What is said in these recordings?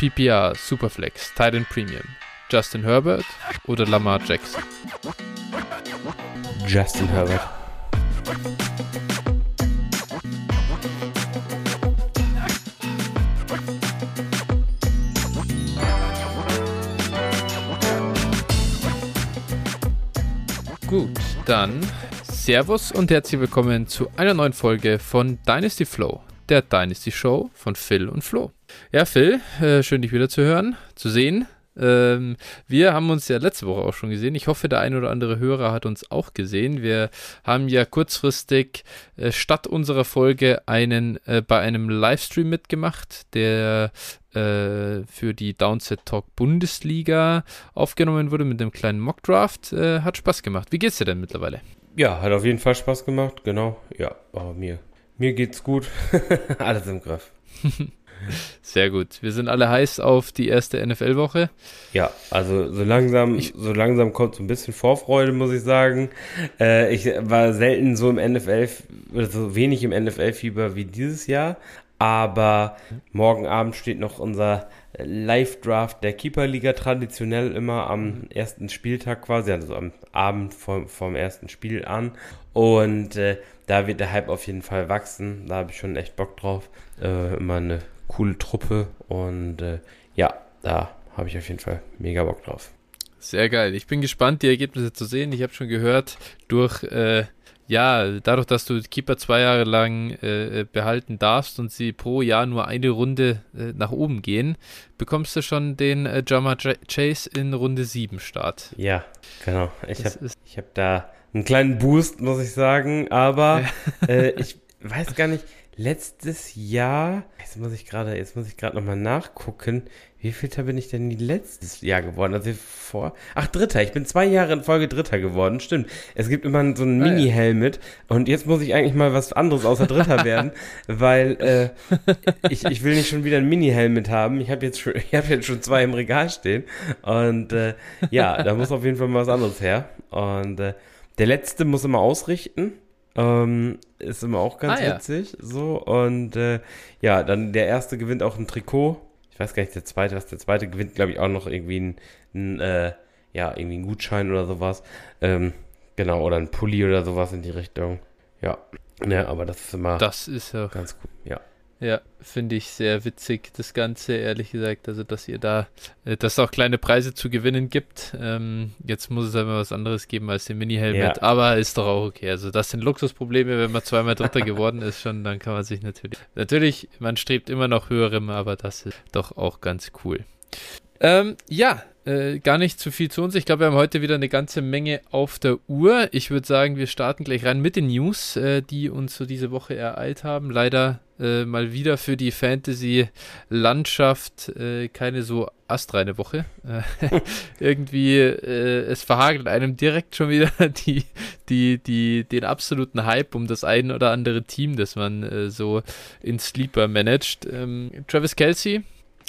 PPR, Superflex, Titan Premium, Justin Herbert oder Lamar Jackson? Justin Herbert. Gut, dann Servus und herzlich willkommen zu einer neuen Folge von Dynasty Flow, der Dynasty Show von Phil und Flo. Ja, Phil, äh, schön dich wieder zu hören, zu sehen. Ähm, wir haben uns ja letzte Woche auch schon gesehen. Ich hoffe, der ein oder andere Hörer hat uns auch gesehen. Wir haben ja kurzfristig äh, statt unserer Folge einen äh, bei einem Livestream mitgemacht, der äh, für die Downset Talk Bundesliga aufgenommen wurde mit einem kleinen Mockdraft. Äh, hat Spaß gemacht. Wie geht's dir denn mittlerweile? Ja, hat auf jeden Fall Spaß gemacht, genau. Ja, aber mir, mir geht's gut. Alles im Griff. Sehr gut. Wir sind alle heiß auf die erste NFL-Woche. Ja, also so langsam, ich, so langsam kommt so ein bisschen Vorfreude, muss ich sagen. Äh, ich war selten so im NFL, so wenig im NFL-Fieber wie dieses Jahr. Aber morgen Abend steht noch unser Live-Draft der Keeper-Liga traditionell immer am ersten Spieltag quasi, also am Abend vom, vom ersten Spiel an. Und äh, da wird der Hype auf jeden Fall wachsen. Da habe ich schon echt Bock drauf. Äh, immer eine coole Truppe. Und äh, ja, da habe ich auf jeden Fall mega Bock drauf. Sehr geil. Ich bin gespannt, die Ergebnisse zu sehen. Ich habe schon gehört, durch äh, ja, dadurch, dass du Keeper zwei Jahre lang äh, behalten darfst und sie pro Jahr nur eine Runde äh, nach oben gehen, bekommst du schon den äh, Jama Chase in Runde 7 Start. Ja, genau. Ich habe hab da einen kleinen Boost, muss ich sagen, aber äh, ich weiß gar nicht, letztes Jahr, jetzt muss ich gerade, jetzt muss ich gerade nochmal nachgucken, wie viel bin ich denn letztes Jahr geworden? Also vor, ach Dritter, ich bin zwei Jahre in Folge Dritter geworden, stimmt. Es gibt immer so ein ah, Mini-Helmet und jetzt muss ich eigentlich mal was anderes außer Dritter werden, weil äh, ich, ich will nicht schon wieder ein Mini-Helmet haben. Ich habe jetzt, schon, ich hab jetzt schon zwei im Regal stehen und äh, ja, da muss auf jeden Fall mal was anderes her. Und äh, der letzte muss immer ausrichten. Ähm, ist immer auch ganz ah, witzig. Ja. So, und äh, ja, dann der erste gewinnt auch ein Trikot. Ich weiß gar nicht, der zweite, was der zweite gewinnt, glaube ich, auch noch irgendwie ein, ein äh, ja, irgendwie ein Gutschein oder sowas. Ähm, genau, oder ein Pulli oder sowas in die Richtung. Ja. Ja, aber das ist immer das ist ja ganz gut. Ja. Ja, finde ich sehr witzig, das Ganze, ehrlich gesagt. Also, dass ihr da, äh, dass es auch kleine Preise zu gewinnen gibt. Ähm, jetzt muss es aber was anderes geben als den Mini-Helmet, ja. aber ist doch auch okay. Also, das sind Luxusprobleme, wenn man zweimal Dritter geworden ist schon, dann kann man sich natürlich, natürlich, man strebt immer noch höherem, aber das ist doch auch ganz cool. Ähm, ja, äh, gar nicht zu viel zu uns. Ich glaube, wir haben heute wieder eine ganze Menge auf der Uhr. Ich würde sagen, wir starten gleich rein mit den News, äh, die uns so diese Woche ereilt haben. Leider äh, mal wieder für die Fantasy-Landschaft äh, keine so astreine Woche. Äh, irgendwie, es verhagelt einem direkt schon wieder die, die, die, den absoluten Hype um das ein oder andere Team, das man so in Sleeper managt. Ähm, Travis Kelsey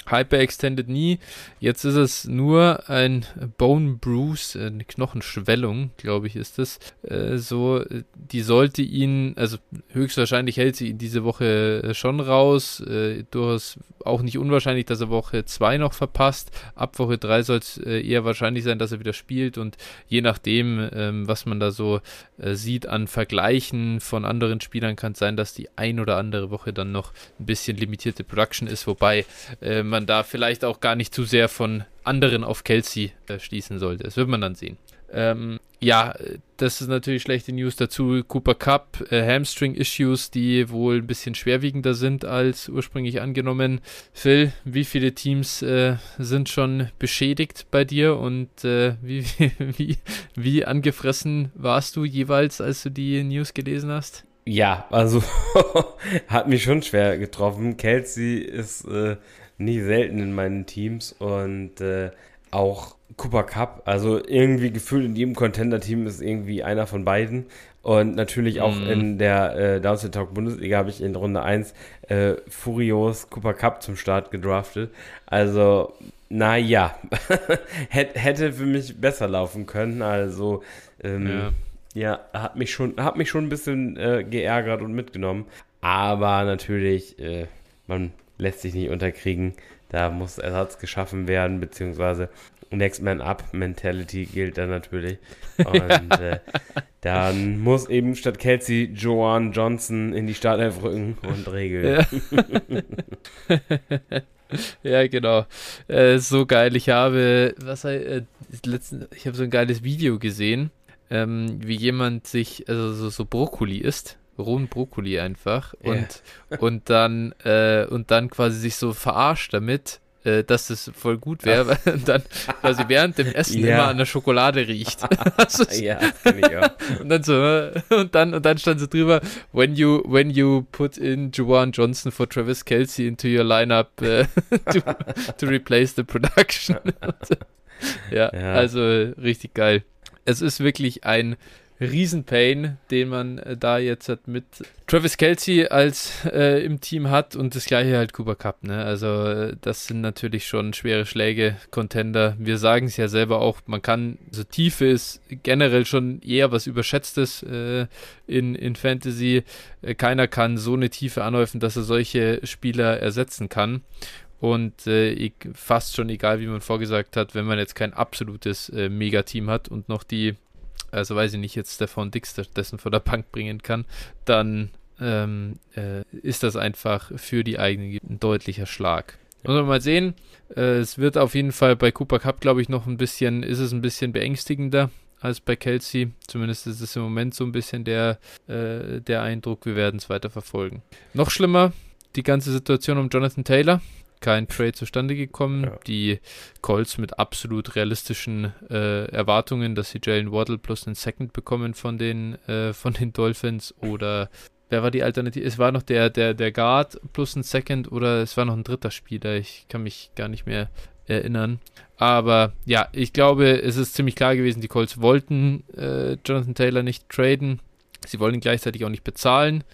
Hyperextended Knee. Jetzt ist es nur ein Bone Bruise, eine Knochenschwellung, glaube ich, ist es. Äh, so, die sollte ihn, also höchstwahrscheinlich hält sie ihn diese Woche äh, schon raus. Äh, durchaus auch nicht unwahrscheinlich, dass er Woche 2 noch verpasst. Ab Woche 3 soll es äh, eher wahrscheinlich sein, dass er wieder spielt und je nachdem, ähm, was man da so äh, sieht an Vergleichen von anderen Spielern, kann es sein, dass die ein oder andere Woche dann noch ein bisschen limitierte Production ist, wobei ähm, man da vielleicht auch gar nicht zu sehr von anderen auf Kelsey äh, schließen sollte. Das wird man dann sehen. Ähm, ja, das ist natürlich schlechte News dazu. Cooper Cup, äh, Hamstring-Issues, die wohl ein bisschen schwerwiegender sind als ursprünglich angenommen. Phil, wie viele Teams äh, sind schon beschädigt bei dir und äh, wie, wie, wie angefressen warst du jeweils, als du die News gelesen hast? Ja, also hat mich schon schwer getroffen. Kelsey ist äh, nie selten in meinen Teams und äh, auch Cooper Cup, also irgendwie gefühlt in jedem Contender-Team ist irgendwie einer von beiden. Und natürlich auch mm. in der äh, Downset Talk Bundesliga habe ich in Runde 1 äh, Furios Cooper Cup zum Start gedraftet. Also, naja, hätte für mich besser laufen können. Also, ähm, ja. ja. hat mich schon, hat mich schon ein bisschen äh, geärgert und mitgenommen. Aber natürlich, äh, man lässt sich nicht unterkriegen. Da muss Ersatz geschaffen werden, beziehungsweise Next Man Up Mentality gilt dann natürlich. Und äh, dann muss eben statt Kelsey Joanne Johnson in die Startelf rücken und regeln. Ja, ja genau. Äh, so geil. Ich habe, was äh, letzten, ich habe so ein geiles Video gesehen, ähm, wie jemand sich, also so, so Brokkoli isst rohen Brokkoli einfach und, yeah. und dann äh, und dann quasi sich so verarscht damit, äh, dass das voll gut wäre, und dann quasi während dem Essen yeah. immer an der Schokolade riecht. ja, ich auch. Und dann so, und dann, und dann stand so drüber, when you, when you put in Juwan Johnson for Travis Kelsey into your lineup uh, to, to replace the production. ja, ja, also richtig geil. Es ist wirklich ein Riesenpain, den man äh, da jetzt hat mit Travis Kelsey als äh, im Team hat und das gleiche halt Cooper Cup. Ne? Also äh, das sind natürlich schon schwere Schläge, Contender. Wir sagen es ja selber auch, man kann, so Tiefe ist generell schon eher was Überschätztes äh, in, in Fantasy. Äh, keiner kann so eine Tiefe anhäufen, dass er solche Spieler ersetzen kann. Und äh, fast schon egal, wie man vorgesagt hat, wenn man jetzt kein absolutes äh, Megateam hat und noch die also weiß ich nicht, jetzt Stefan Dix dessen vor der Bank bringen kann, dann ähm, äh, ist das einfach für die eigenen ein deutlicher Schlag. Muss man mal sehen. Äh, es wird auf jeden Fall bei Cooper Cup, glaube ich, noch ein bisschen, ist es ein bisschen beängstigender als bei Kelsey. Zumindest ist es im Moment so ein bisschen der, äh, der Eindruck. Wir werden es weiter verfolgen. Noch schlimmer, die ganze Situation um Jonathan Taylor kein Trade zustande gekommen. Ja. Die Colts mit absolut realistischen äh, Erwartungen, dass sie Jalen Waddle plus einen Second bekommen von den, äh, von den Dolphins oder wer war die Alternative? Es war noch der, der, der Guard plus ein Second oder es war noch ein dritter Spieler. Ich kann mich gar nicht mehr erinnern. Aber ja, ich glaube, es ist ziemlich klar gewesen, die Colts wollten äh, Jonathan Taylor nicht traden. Sie wollen ihn gleichzeitig auch nicht bezahlen,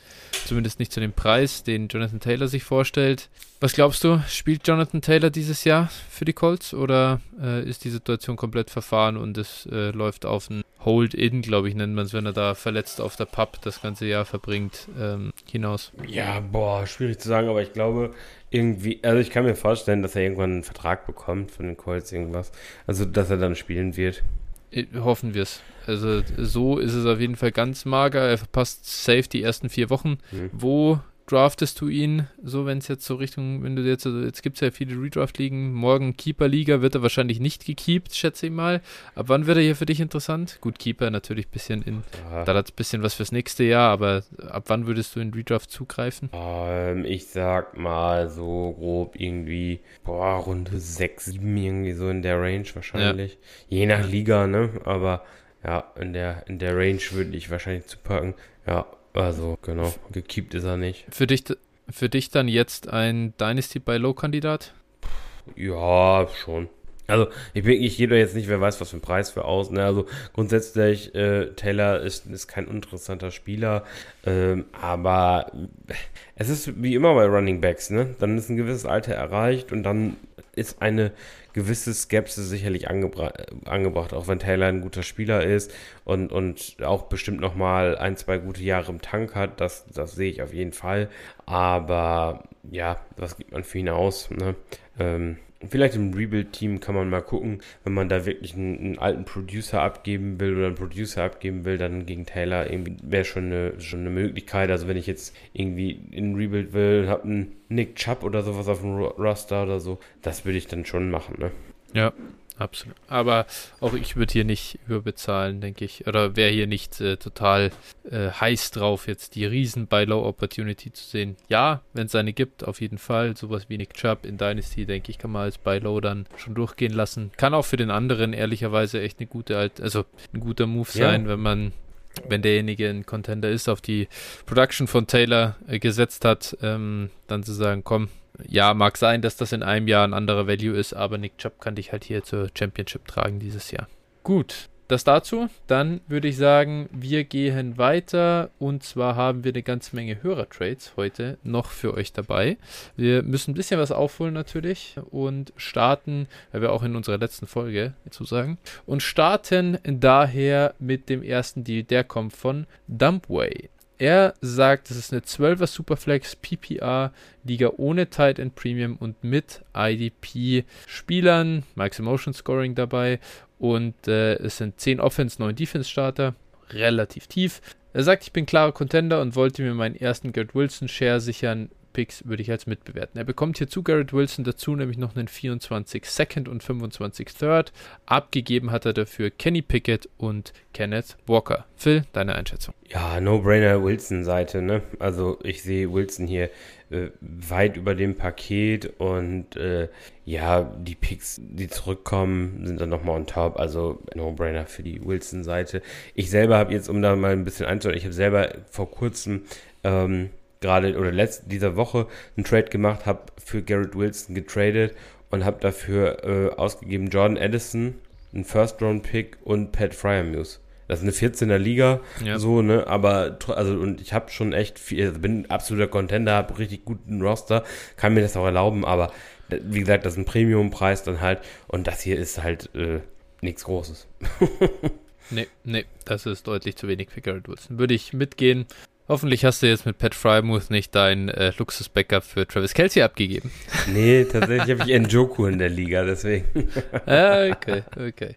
zumindest nicht zu dem Preis, den Jonathan Taylor sich vorstellt. Was glaubst du, spielt Jonathan Taylor dieses Jahr für die Colts oder äh, ist die Situation komplett verfahren und es äh, läuft auf ein Hold-In, glaube ich, nennt man es, wenn er da verletzt auf der Pub das ganze Jahr verbringt, ähm, hinaus? Ja, boah, schwierig zu sagen, aber ich glaube, irgendwie, also ich kann mir vorstellen, dass er irgendwann einen Vertrag bekommt von den Colts, irgendwas. Also, dass er dann spielen wird. Hoffen wir es. Also so ist es auf jeden Fall ganz mager. Er verpasst safe die ersten vier Wochen. Mhm. Wo draftest du ihn, so wenn es jetzt so Richtung, wenn du jetzt, also jetzt gibt es ja viele Redraft-Ligen, morgen Keeper-Liga wird er wahrscheinlich nicht gekeept, schätze ich mal. Ab wann wird er hier für dich interessant? Gut, Keeper natürlich ein bisschen in, ja. da hat es ein bisschen was fürs nächste Jahr, aber ab wann würdest du in Redraft zugreifen? Ähm, ich sag mal so grob irgendwie, boah, Runde 6, 7 irgendwie so in der Range wahrscheinlich. Ja. Je nach Liga, ne, aber ja, in der, in der Range würde ich wahrscheinlich zu packen. Ja, also, genau, gekippt ist er nicht. Für dich, für dich dann jetzt ein Dynasty by Low-Kandidat? Ja, schon. Also, ich, bin, ich gehe da jetzt nicht, wer weiß, was für ein Preis für aus. Ne? Also, grundsätzlich, äh, Taylor ist, ist kein uninteressanter Spieler, ähm, aber es ist wie immer bei Running Backs, ne? Dann ist ein gewisses Alter erreicht und dann ist eine gewisse Skepsis sicherlich angebra angebracht, auch wenn Taylor ein guter Spieler ist und, und auch bestimmt nochmal ein, zwei gute Jahre im Tank hat. Das, das sehe ich auf jeden Fall. Aber ja, was gibt man für ihn aus? Ne? Ähm, Vielleicht im Rebuild-Team kann man mal gucken, wenn man da wirklich einen, einen, alten Producer abgeben will oder einen Producer abgeben will, dann gegen Taylor wäre schon eine, schon eine Möglichkeit. Also wenn ich jetzt irgendwie in Rebuild will, habe einen Nick Chubb oder sowas auf dem Roster oder so, das würde ich dann schon machen, ne? Ja, absolut. Aber auch ich würde hier nicht überbezahlen, denke ich. Oder wäre hier nicht äh, total äh, heiß drauf, jetzt die riesen Buy Low Opportunity zu sehen. Ja, wenn es eine gibt, auf jeden Fall. Sowas wie Nick Chubb in Dynasty, denke ich, kann man als Buy Low dann schon durchgehen lassen. Kann auch für den anderen ehrlicherweise echt eine gute, also ein guter Move sein, ja. wenn man wenn derjenige ein Contender ist, auf die Production von Taylor äh, gesetzt hat, ähm, dann zu sagen, komm, ja, mag sein, dass das in einem Jahr ein anderer Value ist, aber Nick Chubb kann dich halt hier zur Championship tragen dieses Jahr. Gut, das dazu. Dann würde ich sagen, wir gehen weiter und zwar haben wir eine ganze Menge Hörertrades heute noch für euch dabei. Wir müssen ein bisschen was aufholen natürlich und starten, weil wir auch in unserer letzten Folge dazu sagen, und starten daher mit dem ersten Deal, der kommt von Dumpway. Er sagt, es ist eine 12er Superflex PPR Liga ohne Tight End Premium und mit IDP Spielern, Max Emotion Scoring dabei und äh, es sind 10 Offense, 9 Defense Starter, relativ tief. Er sagt, ich bin klarer Contender und wollte mir meinen ersten Garrett Wilson Share sichern. Picks würde ich als mitbewerten. Er bekommt hier zu Garrett Wilson dazu nämlich noch einen 24 Second und 25 Third. Abgegeben hat er dafür Kenny Pickett und Kenneth Walker. Phil, deine Einschätzung? Ja, No-Brainer Wilson-Seite, ne? Also ich sehe Wilson hier äh, weit über dem Paket und äh, ja, die Picks, die zurückkommen, sind dann nochmal on top. Also No-Brainer für die Wilson-Seite. Ich selber habe jetzt, um da mal ein bisschen einzuhalten, ich habe selber vor kurzem ähm, gerade oder letzte dieser Woche einen Trade gemacht, habe für Garrett Wilson getradet und habe dafür äh, ausgegeben Jordan Edison, einen First-Round-Pick und Pat Fryermuse. Das ist eine 14er Liga, ja. so, ne, aber, also, und ich habe schon echt viel, also bin absoluter Contender, habe richtig guten Roster, kann mir das auch erlauben, aber, wie gesagt, das ist ein Premium-Preis dann halt, und das hier ist halt, äh, nichts Großes. nee, nee, das ist deutlich zu wenig für Garrett Wilson. Würde ich mitgehen. Hoffentlich hast du jetzt mit Pat Frymouth nicht dein äh, Luxus-Backup für Travis Kelsey abgegeben. Nee, tatsächlich habe ich Njoku in der Liga, deswegen. ah, okay, okay.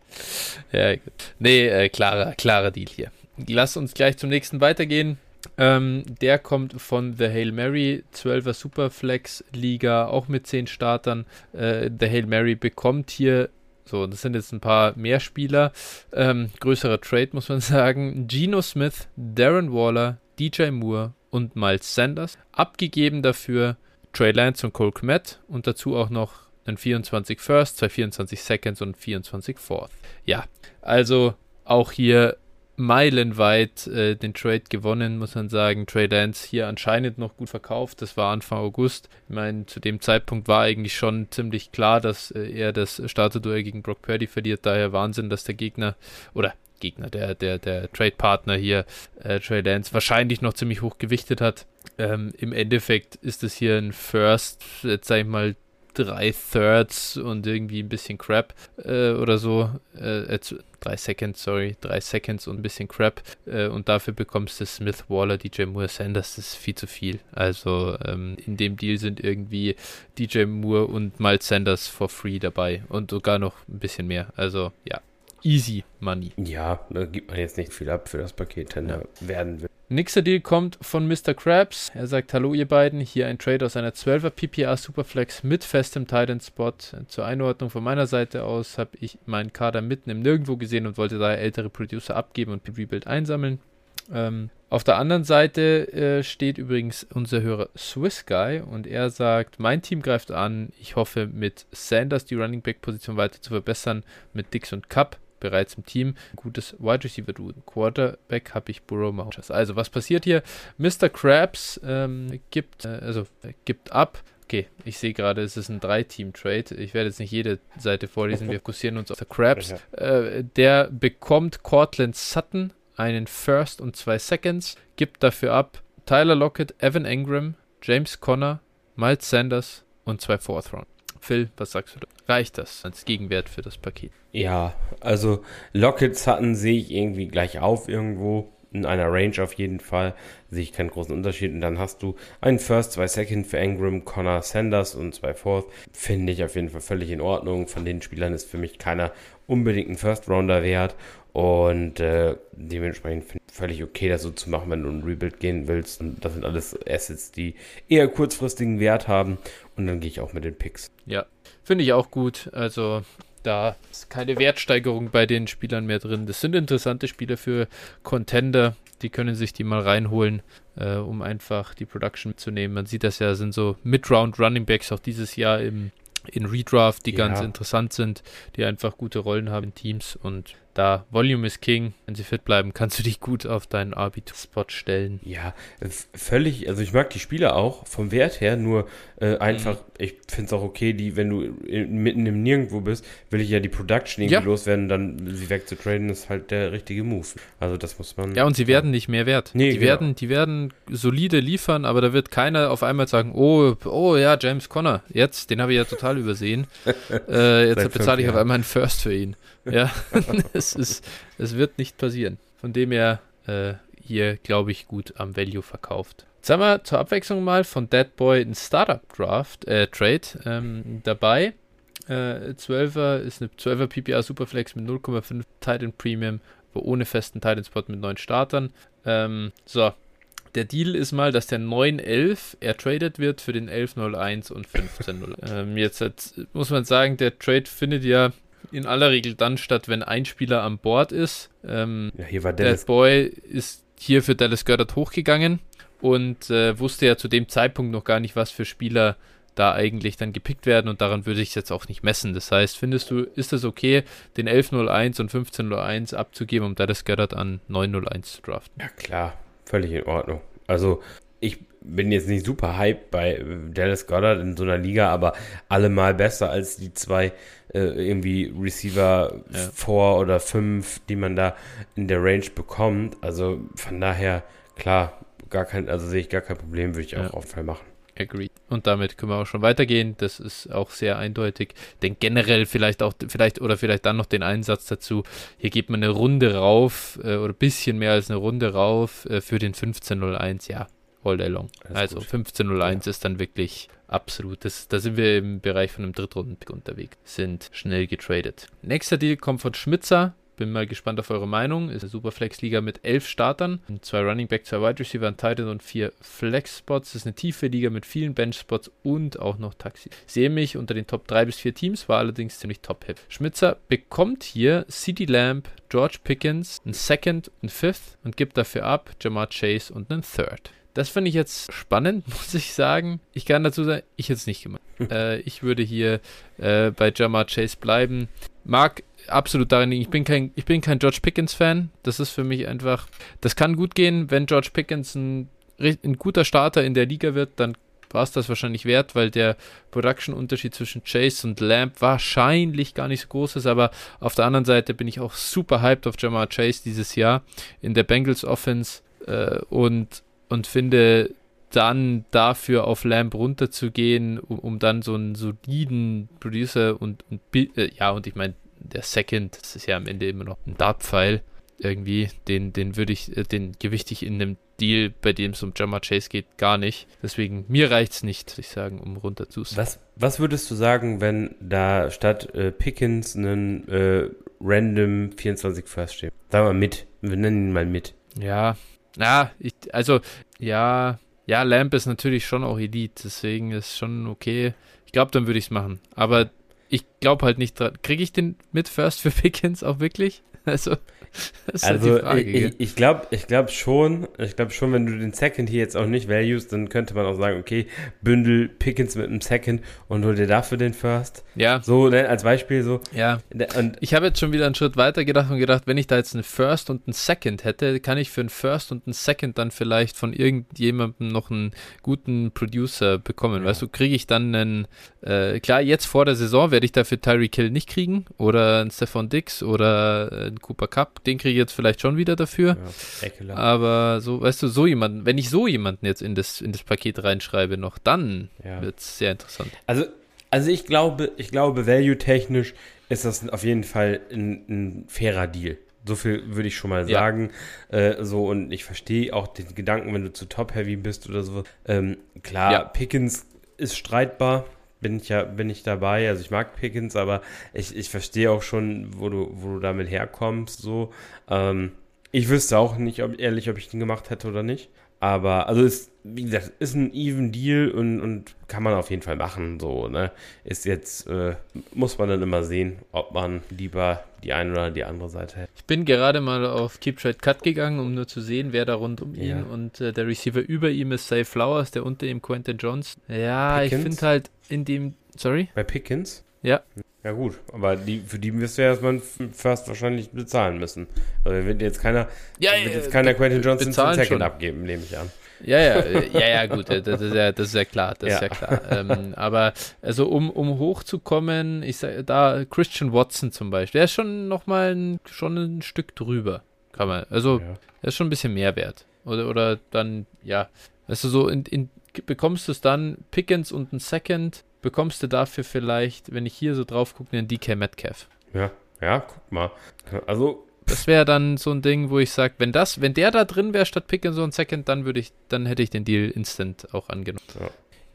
Ja, gut. Nee, äh, klarer, klarer Deal hier. Lass uns gleich zum nächsten weitergehen. Ähm, der kommt von The Hail Mary, 12er Superflex Liga, auch mit 10 Startern. Äh, The Hail Mary bekommt hier so, das sind jetzt ein paar mehr Spieler. Ähm, größerer Trade, muss man sagen. Geno Smith, Darren Waller, DJ Moore und Miles Sanders. Abgegeben dafür Trey Lance und Cole Kmet und dazu auch noch einen 24 First, zwei 24 Seconds und 24 Fourth. Ja, also auch hier meilenweit äh, den Trade gewonnen, muss man sagen. Trey Lance hier anscheinend noch gut verkauft. Das war Anfang August. Ich meine, zu dem Zeitpunkt war eigentlich schon ziemlich klar, dass äh, er das Starterduell gegen Brock Purdy verliert. Daher Wahnsinn, dass der Gegner oder Gegner, der, der, der Trade-Partner hier, äh, Trey Lance, wahrscheinlich noch ziemlich hoch gewichtet hat. Ähm, Im Endeffekt ist es hier ein First, jetzt sag ich mal, drei Thirds und irgendwie ein bisschen Crap äh, oder so. Äh, drei Seconds, sorry, drei Seconds und ein bisschen Crap. Äh, und dafür bekommst du Smith, Waller, DJ Moore, Sanders. Das ist viel zu viel. Also ähm, in dem Deal sind irgendwie DJ Moore und Miles Sanders for free dabei und sogar noch ein bisschen mehr. Also ja, easy money. Ja, da gibt man jetzt nicht viel ab für das Paket, wenn ja. werden will. Nächster Deal kommt von Mr. Krabs. Er sagt: Hallo, ihr beiden. Hier ein Trade aus einer 12er PPR Superflex mit festem Titan Spot. Zur Einordnung von meiner Seite aus habe ich meinen Kader mitten im Nirgendwo gesehen und wollte daher ältere Producer abgeben und Rebuild einsammeln. Ähm, auf der anderen Seite äh, steht übrigens unser Hörer Swiss Guy und er sagt, mein Team greift an. Ich hoffe mit Sanders die Running Back Position weiter zu verbessern, mit Dix und Cup bereits im Team. Ein gutes Wide Receiver Duo. Quarterback habe ich Burrow Mahomes. Also was passiert hier? Mr. Krabs ähm, gibt, äh, also äh, gibt ab. Okay, ich sehe gerade, es ist ein Drei-Team-Trade. Ich werde jetzt nicht jede Seite vorlesen. Wir fokussieren uns auf der Krabs. Äh, der bekommt Cortland Sutton, einen First und zwei Seconds, gibt dafür ab Tyler Lockett, Evan Engram, James Conner, Miles Sanders und zwei Fourth Round. Phil, was sagst du? Reicht das als Gegenwert für das Paket? Ja, also Lockett Sutton sehe ich irgendwie gleich auf irgendwo. In einer Range auf jeden Fall sehe ich keinen großen Unterschied. Und dann hast du einen First, zwei Second für Engram, Connor Sanders und zwei Fourth. Finde ich auf jeden Fall völlig in Ordnung. Von den Spielern ist für mich keiner unbedingt ein First Rounder wert. Und äh, dementsprechend finde ich völlig okay, das so zu machen, wenn du ein Rebuild gehen willst. Und das sind alles Assets, die eher kurzfristigen Wert haben. Und dann gehe ich auch mit den Picks. Ja, finde ich auch gut. Also da ist keine Wertsteigerung bei den Spielern mehr drin. Das sind interessante Spieler für Contender. Die können sich die mal reinholen, äh, um einfach die Production mitzunehmen. Man sieht das ja, sind so Mid-Round Running Backs auch dieses Jahr im, in Redraft, die ja. ganz interessant sind, die einfach gute Rollen haben in Teams und da Volume is King, wenn sie fit bleiben, kannst du dich gut auf deinen RB2-Spot stellen. Ja, völlig, also ich mag die Spieler auch vom Wert her, nur äh, einfach, mhm. ich finde es auch okay, die, wenn du mitten im Nirgendwo bist, will ich ja die Production irgendwie ja. loswerden, dann sie wegzutraden, ist halt der richtige Move. Also das muss man. Ja, und sie werden nicht mehr wert. Nee, die, genau. werden, die werden solide liefern, aber da wird keiner auf einmal sagen, oh, oh ja, James Conner, jetzt, den habe ich ja total übersehen. äh, jetzt bezahle ich auf einmal einen First für ihn. Ja, es, ist, es wird nicht passieren. Von dem her, äh, hier, glaube ich, gut am Value verkauft. Jetzt haben wir zur Abwechslung mal von Dead Boy ein Startup Draft, äh, Trade ähm, dabei. Äh, 12er ist eine 12er PPR Superflex mit 0,5 Titan Premium, aber ohne festen Titan Spot mit neun Startern. Ähm, so, der Deal ist mal, dass der 911 ertradet wird für den 1101 und 1501. ähm, jetzt, jetzt muss man sagen, der Trade findet ja in aller Regel dann statt, wenn ein Spieler an Bord ist. Ähm, ja, hier war Dallas. Dead Boy ist hier für Dallas Goddard hochgegangen und äh, wusste ja zu dem Zeitpunkt noch gar nicht, was für Spieler da eigentlich dann gepickt werden und daran würde ich es jetzt auch nicht messen. Das heißt, findest du, ist es okay, den 1101 und 1501 abzugeben, um Dallas Goddard an 901 zu draften? Ja, klar, völlig in Ordnung. Also, ich bin jetzt nicht super hyped bei Dallas Goddard in so einer Liga, aber allemal besser als die zwei äh, irgendwie Receiver ja. 4 oder 5, die man da in der Range bekommt. Also von daher, klar, gar kein, also sehe ich gar kein Problem, würde ich auch ja. auf Fall machen. Agreed. Und damit können wir auch schon weitergehen. Das ist auch sehr eindeutig. Denn generell vielleicht auch, vielleicht oder vielleicht dann noch den Einsatz dazu. Hier geht man eine Runde rauf äh, oder ein bisschen mehr als eine Runde rauf äh, für den 1501. Ja, all day long. also 1501 ja. ist dann wirklich absolut. Das, da sind wir im Bereich von einem Drittrunden-Pick unterwegs. Sind schnell getradet. Nächster Deal kommt von Schmitzer. Bin mal gespannt auf eure Meinung. Ist eine Superflex-Liga mit elf Startern, zwei Running Back, zwei Wide Receiver, ein Titan und vier Flex-Spots. Ist eine tiefe Liga mit vielen Bench-Spots und auch noch Taxi. Sehe mich unter den Top 3 bis 4 Teams, war allerdings ziemlich top-hip. Schmitzer bekommt hier CD Lamb, George Pickens, ein Second, ein Fifth und gibt dafür ab Jamar Chase und einen Third. Das finde ich jetzt spannend, muss ich sagen. Ich kann dazu sagen, ich hätte es nicht gemacht. äh, ich würde hier äh, bei Jamar Chase bleiben. Mag absolut darin liegen. Ich bin kein, ich bin kein George Pickens-Fan. Das ist für mich einfach. Das kann gut gehen, wenn George Pickens ein, ein guter Starter in der Liga wird, dann war es das wahrscheinlich wert, weil der Production-Unterschied zwischen Chase und Lamb wahrscheinlich gar nicht so groß ist, aber auf der anderen Seite bin ich auch super hyped auf Jamar Chase dieses Jahr in der Bengals Offense äh, und, und finde dann dafür auf Lamb runterzugehen, um, um dann so einen soliden Producer und, und äh, ja, und ich meine, der Second, das ist ja am Ende immer noch ein Dart-Pfeil irgendwie, den, den würde ich, äh, den gewichte ich in einem Deal, bei dem es um Jammer Chase geht, gar nicht. Deswegen, mir reicht es nicht, würde ich sagen, um runter zu was, was würdest du sagen, wenn da statt äh, Pickens einen äh, random 24 First steht? Sagen wir mit. Wir nennen ihn mal mit. Ja, ja, ich, also, ja, ja, Lamp ist natürlich schon auch Elite, deswegen ist schon okay. Ich glaube, dann würde ich es machen. Aber ich glaube halt nicht dran. Kriege ich den mit First für Pickens auch wirklich? Also, also halt Frage, ich, ich glaube ich glaub schon, ich glaube schon, wenn du den Second hier jetzt auch nicht values, dann könnte man auch sagen, okay, bündel Pickens mit einem Second und hol dir dafür den First. Ja. So, ne, als Beispiel so. Ja. Und ich habe jetzt schon wieder einen Schritt weiter gedacht und gedacht, wenn ich da jetzt einen First und einen Second hätte, kann ich für einen First und einen Second dann vielleicht von irgendjemandem noch einen guten Producer bekommen. Ja. Weißt du, kriege ich dann einen, äh, klar, jetzt vor der Saison werde ich dafür Tyreek Hill nicht kriegen oder einen Stefan Dix oder äh, einen Cooper Cup, den kriege ich jetzt vielleicht schon wieder dafür. Ja, aber so, weißt du, so jemanden, wenn ich so jemanden jetzt in das, in das Paket reinschreibe noch, dann ja. wird es sehr interessant. Also, also ich glaube, ich glaube, value-technisch ist das auf jeden Fall ein, ein fairer Deal. So viel würde ich schon mal sagen. Ja. Äh, so, und ich verstehe auch den Gedanken, wenn du zu top-heavy bist oder so. Ähm, klar, ja. Pickens ist streitbar bin ich ja, bin ich dabei. Also ich mag Pickens, aber ich, ich verstehe auch schon, wo du, wo du damit herkommst. So. Ähm, ich wüsste auch nicht, ob, ehrlich, ob ich den gemacht hätte oder nicht. Aber, also ist, wie gesagt, ist ein even Deal und, und kann man auf jeden Fall machen. So, ne? Ist jetzt, äh, muss man dann immer sehen, ob man lieber die eine oder die andere Seite hätte. Ich bin gerade mal auf Keep Trade Cut gegangen, um nur zu sehen, wer da rund um ihn ja. und äh, der Receiver über ihm ist Say Flowers, der unter ihm Quentin Jones. Ja, Pickens? ich finde halt in dem, sorry? Bei Pickens? Ja. Ja gut, aber die, für die wirst du ja erstmal First wahrscheinlich bezahlen müssen. Also wird jetzt keiner, ja, wird jetzt keiner Quentin Johnson zum Second schon. abgeben, nehme ich an. Ja, ja, äh, ja, ja, gut, das ist ja, das ist ja klar, das ja. ist ja klar. Ähm, aber also um, um hochzukommen, ich sage da Christian Watson zum Beispiel, der ist schon nochmal ein, schon ein Stück drüber, kann man. Also ja. der ist schon ein bisschen mehr wert. Oder, oder dann, ja, also so in, in bekommst du es dann Pickens und ein Second bekommst du dafür vielleicht, wenn ich hier so drauf gucke, einen DK Metcalf. Ja, ja, guck mal. Also, Das wäre dann so ein Ding, wo ich sage, wenn das, wenn der da drin wäre statt Pick in so ein Second, dann würde ich, dann hätte ich den Deal instant auch angenommen.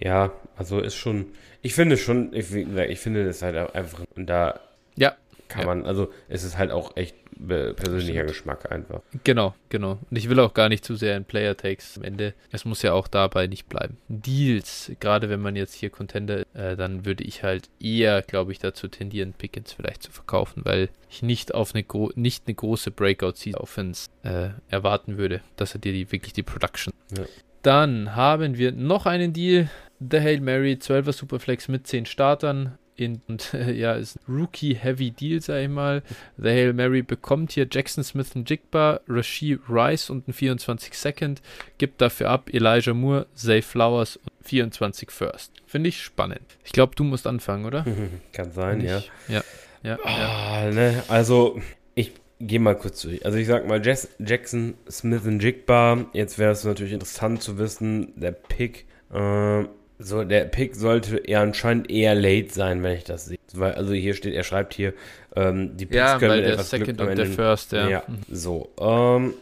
Ja. ja, also ist schon, ich finde schon, ich, ich finde das halt einfach, und da ja, kann ja. man, also es ist halt auch echt persönlicher Stimmt. Geschmack einfach. Genau, genau. Und ich will auch gar nicht zu sehr in Player Takes am Ende. Es muss ja auch dabei nicht bleiben. Deals, gerade wenn man jetzt hier Contender, äh, dann würde ich halt eher, glaube ich, dazu tendieren, Pickens vielleicht zu verkaufen, weil ich nicht auf eine nicht eine große Breakout Offense äh, erwarten würde, dass er dir die wirklich die Production. Ja. Dann haben wir noch einen Deal. The Hail Mary 12er Superflex mit 10 Startern in, und äh, ja, ist ein Rookie-Heavy Deal, sag ich mal. The Hail Mary bekommt hier Jackson Smith und Jigba, Rasheed Rice und ein 24 Second, gibt dafür ab Elijah Moore, Zay Flowers und 24 First. Finde ich spannend. Ich glaube, du musst anfangen, oder? Kann sein, ja. Ja. ja, oh, ja. Ne, also, ich gehe mal kurz durch. Also, ich sag mal, Jess, Jackson Smith und Jigba. Jetzt wäre es natürlich interessant zu wissen, der Pick. Äh, so, der Pick sollte eher anscheinend eher late sein, wenn ich das sehe. Weil, also hier steht, er schreibt hier, ähm, die Picks ja, können weil der Second und der First, ja. ja so, ähm,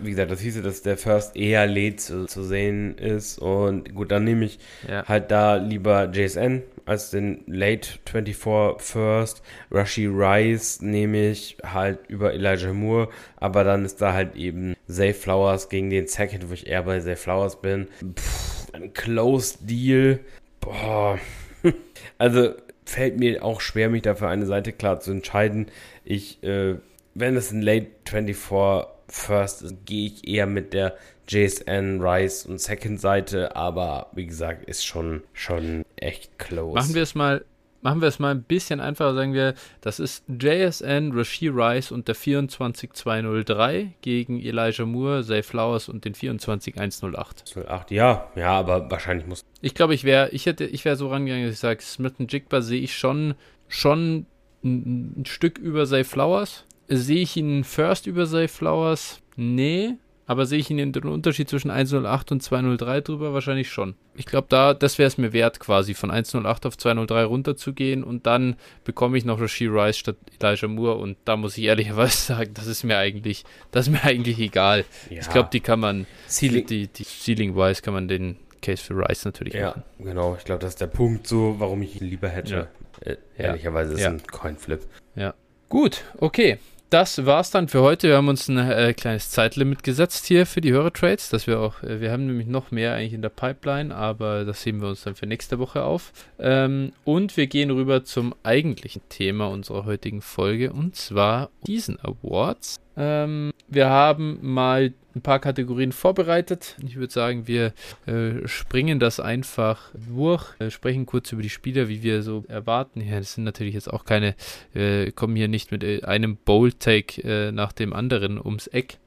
wie gesagt, das hieße, dass der First eher late zu, zu sehen ist. Und gut, dann nehme ich ja. halt da lieber JSN als den Late 24 First. Rashi Rice nehme ich halt über Elijah Moore. Aber dann ist da halt eben Zay Flowers gegen den Second, wo ich eher bei Zay Flowers bin. Puh ein Closed Deal. Boah. Also fällt mir auch schwer, mich dafür eine Seite klar zu entscheiden. Ich, äh, wenn es ein Late 24 First ist, gehe ich eher mit der JSN, Rice und Second Seite, aber wie gesagt, ist schon, schon echt close. Machen wir es mal Machen wir es mal ein bisschen einfacher, sagen wir, das ist JSN, Rashid Rice und der 24203 gegen Elijah Moore, Zay Flowers und den 24108. 08, ja, ja, aber wahrscheinlich muss. Ich glaube, ich wäre, ich hätte, ich wäre so rangegangen, dass ich sage, Smith und Jigba sehe ich schon, schon ein, ein Stück über Zay Flowers. Sehe ich ihn First über Zay Flowers? Nee. Aber sehe ich Ihnen den Unterschied zwischen 108 und 203 drüber? Wahrscheinlich schon. Ich glaube, da, das wäre es mir wert, quasi von 108 auf 203 runterzugehen und dann bekomme ich noch Rasheed Rice statt Elijah Moore und da muss ich ehrlicherweise sagen, das ist mir eigentlich, das ist mir eigentlich egal. Ja. Ich glaube, die kann man, Ceiling. die, die Ceiling-wise kann man den Case für Rice natürlich ja, machen. Ja, genau. Ich glaube, das ist der Punkt so, warum ich ihn lieber hätte. Ja. Äh, ehrlicherweise ist ja. ein Coin-Flip. Ja. Gut, okay das war's dann für heute. Wir haben uns ein äh, kleines Zeitlimit gesetzt hier für die Hörertrades, dass wir auch, äh, wir haben nämlich noch mehr eigentlich in der Pipeline, aber das heben wir uns dann für nächste Woche auf. Ähm, und wir gehen rüber zum eigentlichen Thema unserer heutigen Folge und zwar diesen Awards. Ähm, wir haben mal ein paar Kategorien vorbereitet. Ich würde sagen, wir äh, springen das einfach durch, äh, sprechen kurz über die Spieler, wie wir so erwarten. Ja, das sind natürlich jetzt auch keine, äh, kommen hier nicht mit äh, einem Bold-Take äh, nach dem anderen ums Eck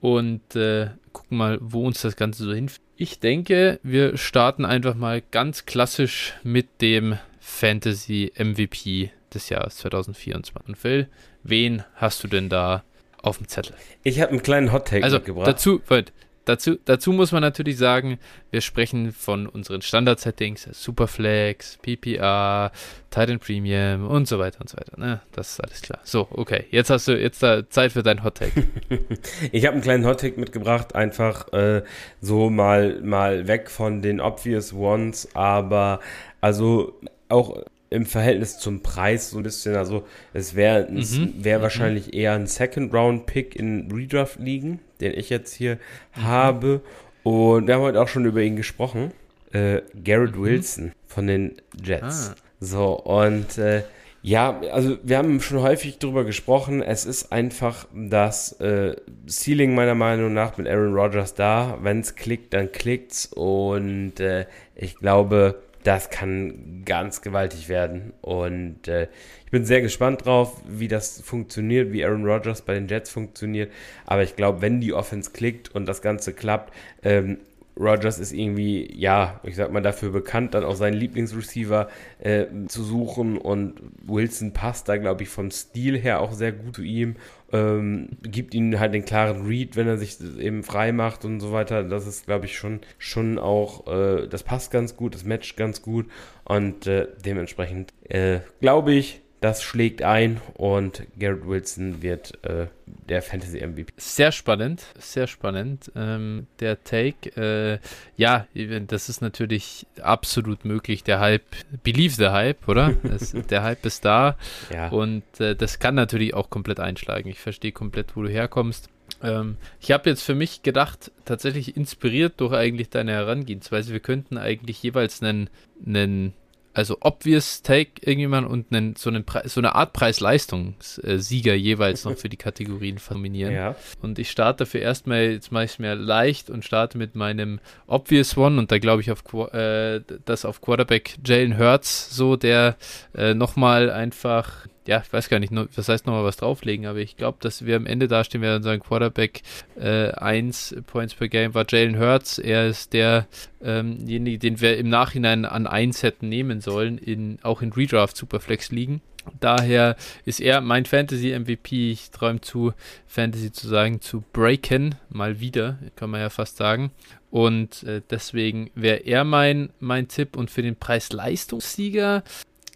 und äh, gucken mal, wo uns das Ganze so hinführt. Ich denke, wir starten einfach mal ganz klassisch mit dem Fantasy MVP des Jahres 2024. Phil, wen hast du denn da auf dem Zettel. Ich habe einen kleinen Hot-Take also mitgebracht. Dazu, dazu, dazu muss man natürlich sagen, wir sprechen von unseren Standard-Settings, Superflex, PPR, Titan Premium und so weiter und so weiter. Ne? Das ist alles klar. So, okay, jetzt hast du jetzt da Zeit für deinen Hot-Take. ich habe einen kleinen Hot-Take mitgebracht, einfach äh, so mal, mal weg von den Obvious Ones, aber also auch im Verhältnis zum Preis so ein bisschen, also es wäre mhm. wär mhm. wahrscheinlich eher ein Second-Round-Pick in Redraft liegen, den ich jetzt hier mhm. habe. Und wir haben heute auch schon über ihn gesprochen. Äh, Garrett mhm. Wilson von den Jets. Ah. So, und äh, ja, also wir haben schon häufig darüber gesprochen. Es ist einfach das äh, Ceiling meiner Meinung nach mit Aaron Rodgers da. Wenn es klickt, dann klickt's. Und äh, ich glaube, das kann ganz gewaltig werden. Und äh, ich bin sehr gespannt drauf, wie das funktioniert, wie Aaron Rodgers bei den Jets funktioniert. Aber ich glaube, wenn die Offense klickt und das Ganze klappt, ähm, Rodgers ist irgendwie, ja, ich sag mal, dafür bekannt, dann auch seinen Lieblingsreceiver äh, zu suchen und Wilson passt da, glaube ich, vom Stil her auch sehr gut zu ihm. Ähm, gibt ihm halt den klaren Read, wenn er sich eben frei macht und so weiter. Das ist, glaube ich, schon, schon auch, äh, das passt ganz gut, das matcht ganz gut und äh, dementsprechend äh, glaube ich, das schlägt ein und Garrett Wilson wird äh, der Fantasy MVP. Sehr spannend, sehr spannend. Ähm, der Take, äh, ja, das ist natürlich absolut möglich. Der Hype, believe the Hype, oder? Das, der Hype ist da. Ja. Und äh, das kann natürlich auch komplett einschlagen. Ich verstehe komplett, wo du herkommst. Ähm, ich habe jetzt für mich gedacht, tatsächlich inspiriert durch eigentlich deine Herangehensweise, wir könnten eigentlich jeweils einen, einen also obvious Take irgendjemand und einen, so, einen so eine Art Preis-Leistungssieger jeweils noch für die Kategorien nominieren. Ja. Und ich starte dafür erstmal, jetzt mache ich es mir leicht und starte mit meinem obvious One und da glaube ich auf äh, dass auf Quarterback Jalen Hurts so, der äh, nochmal einfach ja, ich weiß gar nicht, was heißt nochmal was drauflegen, aber ich glaube, dass wir am Ende dastehen werden und sagen, Quarterback äh, 1 Points per Game war Jalen Hurts. Er ist derjenige, ähm den wir im Nachhinein an 1 hätten nehmen sollen, in, auch in Redraft Superflex liegen. Daher ist er mein Fantasy-MVP. Ich träume zu, Fantasy zu sagen, zu breaken. Mal wieder, kann man ja fast sagen. Und äh, deswegen wäre er mein, mein Tipp. Und für den Preis-Leistungssieger,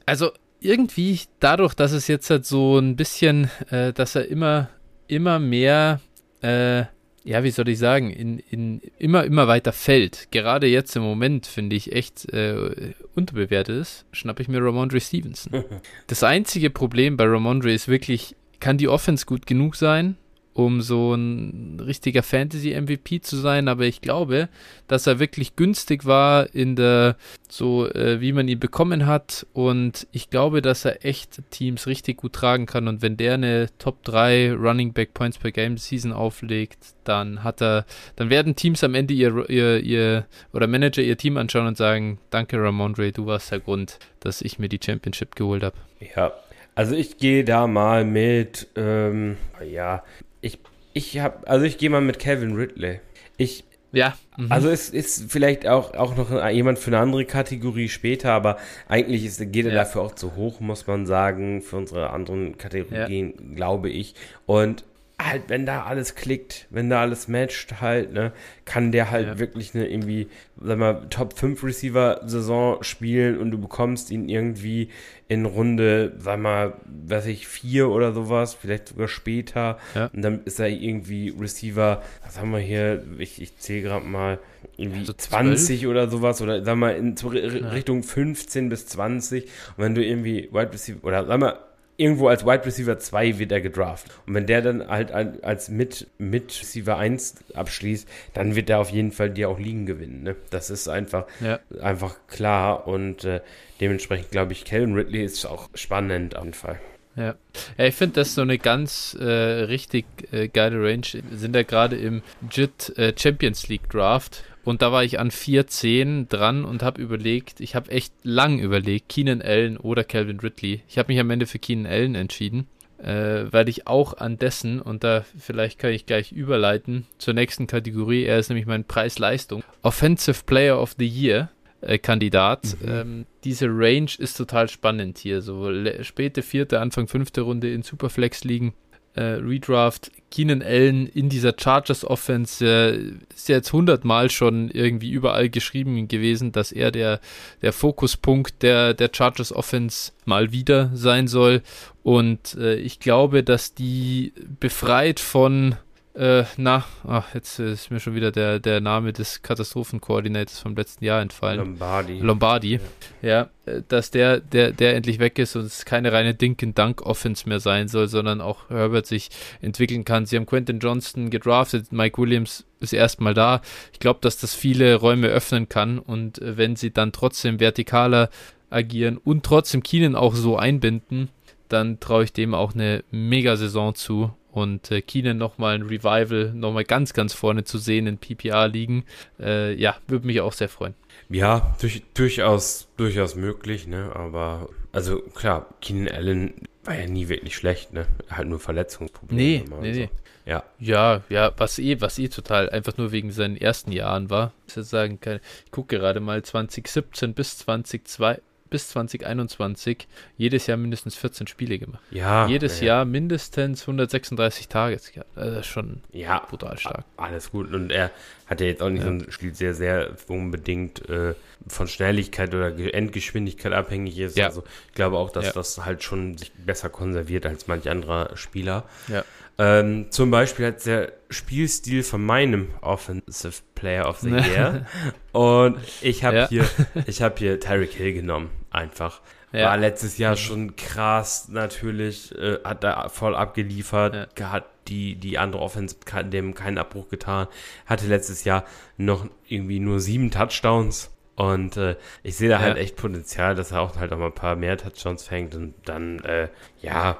also irgendwie dadurch, dass es jetzt halt so ein bisschen, äh, dass er immer, immer mehr, äh, ja, wie soll ich sagen, in, in immer, immer weiter fällt. Gerade jetzt im Moment finde ich echt äh, unterbewertet ist, schnappe ich mir Ramondre Stevenson. das einzige Problem bei Ramondre ist wirklich, kann die Offense gut genug sein? Um so ein richtiger Fantasy-MVP zu sein, aber ich glaube, dass er wirklich günstig war in der, so äh, wie man ihn bekommen hat und ich glaube, dass er echt Teams richtig gut tragen kann und wenn der eine Top 3 Running Back Points per Game Season auflegt, dann hat er, dann werden Teams am Ende ihr, ihr, ihr oder Manager ihr Team anschauen und sagen, danke Ramondre, du warst der Grund, dass ich mir die Championship geholt habe. Ja, also ich gehe da mal mit, ähm, ja, ich, ich habe, also ich gehe mal mit Kevin Ridley. Ich, ja. Mhm. Also es ist vielleicht auch, auch noch jemand für eine andere Kategorie später, aber eigentlich ist, geht er ja. dafür auch zu hoch, muss man sagen, für unsere anderen Kategorien, ja. glaube ich. Und halt, wenn da alles klickt, wenn da alles matcht, halt, ne, kann der halt ja. wirklich eine irgendwie, sag mal, Top 5 Receiver Saison spielen und du bekommst ihn irgendwie in Runde, sag mal, weiß ich, vier oder sowas, vielleicht sogar später. Ja. Und dann ist er irgendwie Receiver, was haben wir hier, ich, ich zähle gerade mal, irgendwie also 20 12? oder sowas, oder sag mal, in Richtung 15 bis 20. Und wenn du irgendwie Wide Receiver, oder sag mal, irgendwo als Wide Receiver 2 wird er gedraft. Und wenn der dann halt als mit, mit Receiver 1 abschließt, dann wird er auf jeden Fall dir auch liegen gewinnen. Ne? Das ist einfach, ja. einfach klar. Und äh, dementsprechend glaube ich, Calvin Ridley ist auch spannend auf jeden Fall. Ja. ja, ich finde das so eine ganz äh, richtig äh, geile Range. Wir sind ja gerade im JIT äh, Champions League Draft und da war ich an 4-10 dran und habe überlegt, ich habe echt lang überlegt, Keenan Allen oder Calvin Ridley. Ich habe mich am Ende für Keenan Allen entschieden, äh, weil ich auch an dessen, und da vielleicht kann ich gleich überleiten zur nächsten Kategorie, er ist nämlich mein Preis-Leistung, Offensive Player of the Year. Äh, Kandidat. Mhm. Ähm, diese Range ist total spannend hier. So späte vierte, Anfang fünfte Runde in Superflex liegen äh, Redraft Keenan Allen in dieser Chargers Offense äh, ist ja jetzt hundertmal schon irgendwie überall geschrieben gewesen, dass er der, der Fokuspunkt der, der Chargers Offense mal wieder sein soll. Und äh, ich glaube, dass die befreit von äh, na, ach, jetzt ist mir schon wieder der, der Name des Katastrophenkoordinators vom letzten Jahr entfallen. Lombardi. Lombardi. Ja, ja äh, dass der, der, der endlich weg ist und es keine reine Dink-and-Dunk-Offense mehr sein soll, sondern auch Herbert sich entwickeln kann. Sie haben Quentin Johnston gedraftet, Mike Williams ist erstmal da. Ich glaube, dass das viele Räume öffnen kann und äh, wenn sie dann trotzdem vertikaler agieren und trotzdem Keenan auch so einbinden, dann traue ich dem auch eine Mega-Saison zu und äh, Keenan nochmal ein Revival, nochmal ganz, ganz vorne zu sehen in PPR liegen. Äh, ja, würde mich auch sehr freuen. Ja, durch, durchaus, durchaus möglich, ne? Aber, also klar, Keenan Allen war ja nie wirklich schlecht, ne? Halt nur Verletzungsprobleme. Nee, nee, so. nee. Ja. Ja, ja, was eh, was eh total einfach nur wegen seinen ersten Jahren war. Ich sagen, ich gucke gerade mal 2017 bis 2002, bis 2021 jedes Jahr mindestens 14 Spiele gemacht. Ja. Jedes ja. Jahr mindestens 136 Targets gehabt. Also das ist schon ja, brutal stark. Alles gut. Und er hat er jetzt auch nicht ja. so ein Spiel sehr, sehr unbedingt äh, von Schnelligkeit oder Endgeschwindigkeit abhängig ist. Ja. Also ich glaube auch, dass ja. das halt schon sich besser konserviert als manch anderer Spieler. Ja. Ähm, zum Beispiel hat der Spielstil von meinem Offensive Player of the Year. und ich habe ja. hier, ich habe hier Tyreek Hill genommen, einfach. Ja. War letztes Jahr schon krass, natürlich, äh, hat da voll abgeliefert, ja. hat die, die andere Offense dem keinen Abbruch getan, hatte letztes Jahr noch irgendwie nur sieben Touchdowns. Und äh, ich sehe da halt echt Potenzial, dass er auch halt auch mal ein paar mehr Touchdowns fängt und dann, äh, ja,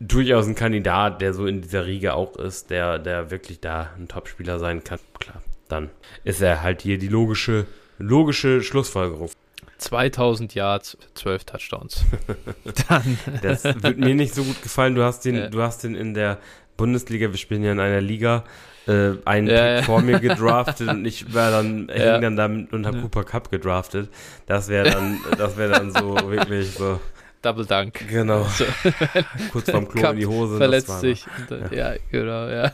durchaus ein Kandidat, der so in dieser Riege auch ist, der, der wirklich da ein Topspieler sein kann. Klar, dann ist er halt hier die logische, logische Schlussfolgerung. 2000 Yards, 12 Touchdowns. dann. Das wird mir nicht so gut gefallen. Du hast den, ja. du hast den in der Bundesliga, wir spielen ja in einer Liga, äh, einen ja, Pick vor mir gedraftet und ich war dann, ja. hing dann damit unter Cooper Cup gedraftet. Das wäre dann, das wäre dann so wirklich so. Double Dunk. Genau. So. Kurz vorm Klo in die Hose. Verletzt sich. Dann, ja. ja. genau, ja.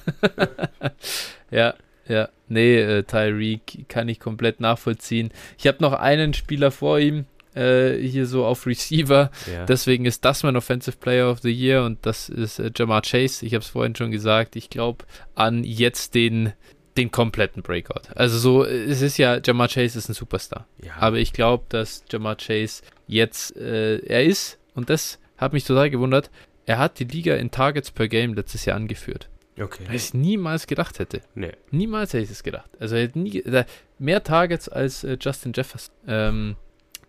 ja, ja. Nee, äh, Tyreek kann ich komplett nachvollziehen. Ich habe noch einen Spieler vor ihm, äh, hier so auf Receiver. Ja. Deswegen ist das mein Offensive Player of the Year und das ist äh, Jamar Chase. Ich habe es vorhin schon gesagt. Ich glaube an jetzt den den kompletten Breakout. Also so, es ist ja, Jamar Chase ist ein Superstar. Ja. Aber ich glaube, dass Jamar Chase jetzt, äh, er ist, und das hat mich total gewundert, er hat die Liga in Targets per Game letztes Jahr angeführt. Okay. Was ich niemals gedacht hätte. Nee. Niemals hätte ich es gedacht. Also er hat nie, mehr Targets als äh, Justin Jefferson. Ähm,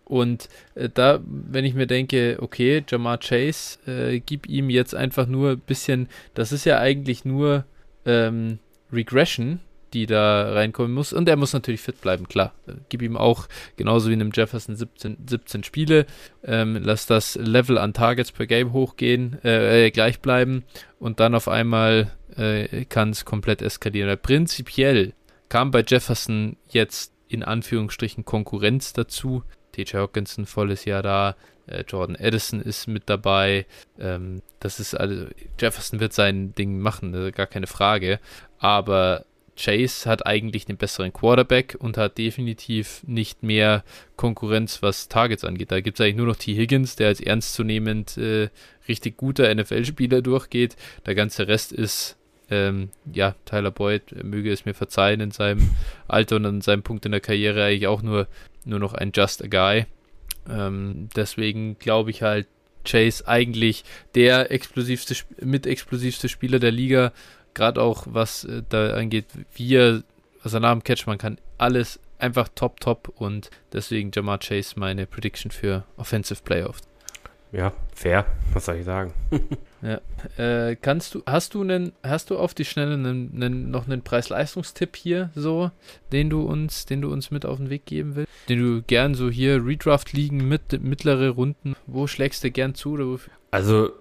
und äh, da, wenn ich mir denke, okay, Jamar Chase, äh, gib ihm jetzt einfach nur ein bisschen, das ist ja eigentlich nur ähm, Regression, die da reinkommen muss. Und er muss natürlich fit bleiben, klar. Gib ihm auch, genauso wie einem Jefferson, 17, 17 Spiele. Ähm, lass das Level an Targets per Game hochgehen, äh, äh gleich bleiben. Und dann auf einmal äh, kann es komplett eskalieren. prinzipiell kam bei Jefferson jetzt in Anführungsstrichen Konkurrenz dazu. TJ Hawkinson volles Jahr da. Äh, Jordan Edison ist mit dabei. Ähm, das ist also, Jefferson wird sein Ding machen, gar keine Frage. Aber Chase hat eigentlich den besseren Quarterback und hat definitiv nicht mehr Konkurrenz, was Targets angeht. Da gibt es eigentlich nur noch T. Higgins, der als ernstzunehmend äh, richtig guter NFL-Spieler durchgeht. Der ganze Rest ist, ähm, ja, Tyler Boyd möge es mir verzeihen in seinem Alter und an seinem Punkt in der Karriere eigentlich auch nur, nur noch ein Just a Guy. Ähm, deswegen glaube ich halt, Chase eigentlich der explosivste, mit explosivste Spieler der Liga gerade auch was äh, da angeht, wie er, er nach dem Catch, man kann alles einfach top, top und deswegen Jamar Chase meine Prediction für Offensive Playoffs. Ja, fair, was soll ich sagen? ja, äh, kannst du, hast du einen, hast du auf die Schnelle einen, einen, noch einen Preis-Leistungstipp hier so, den du uns, den du uns mit auf den Weg geben willst? Den du gern so hier Redraft liegen mit mittlere Runden, wo schlägst du gern zu oder Also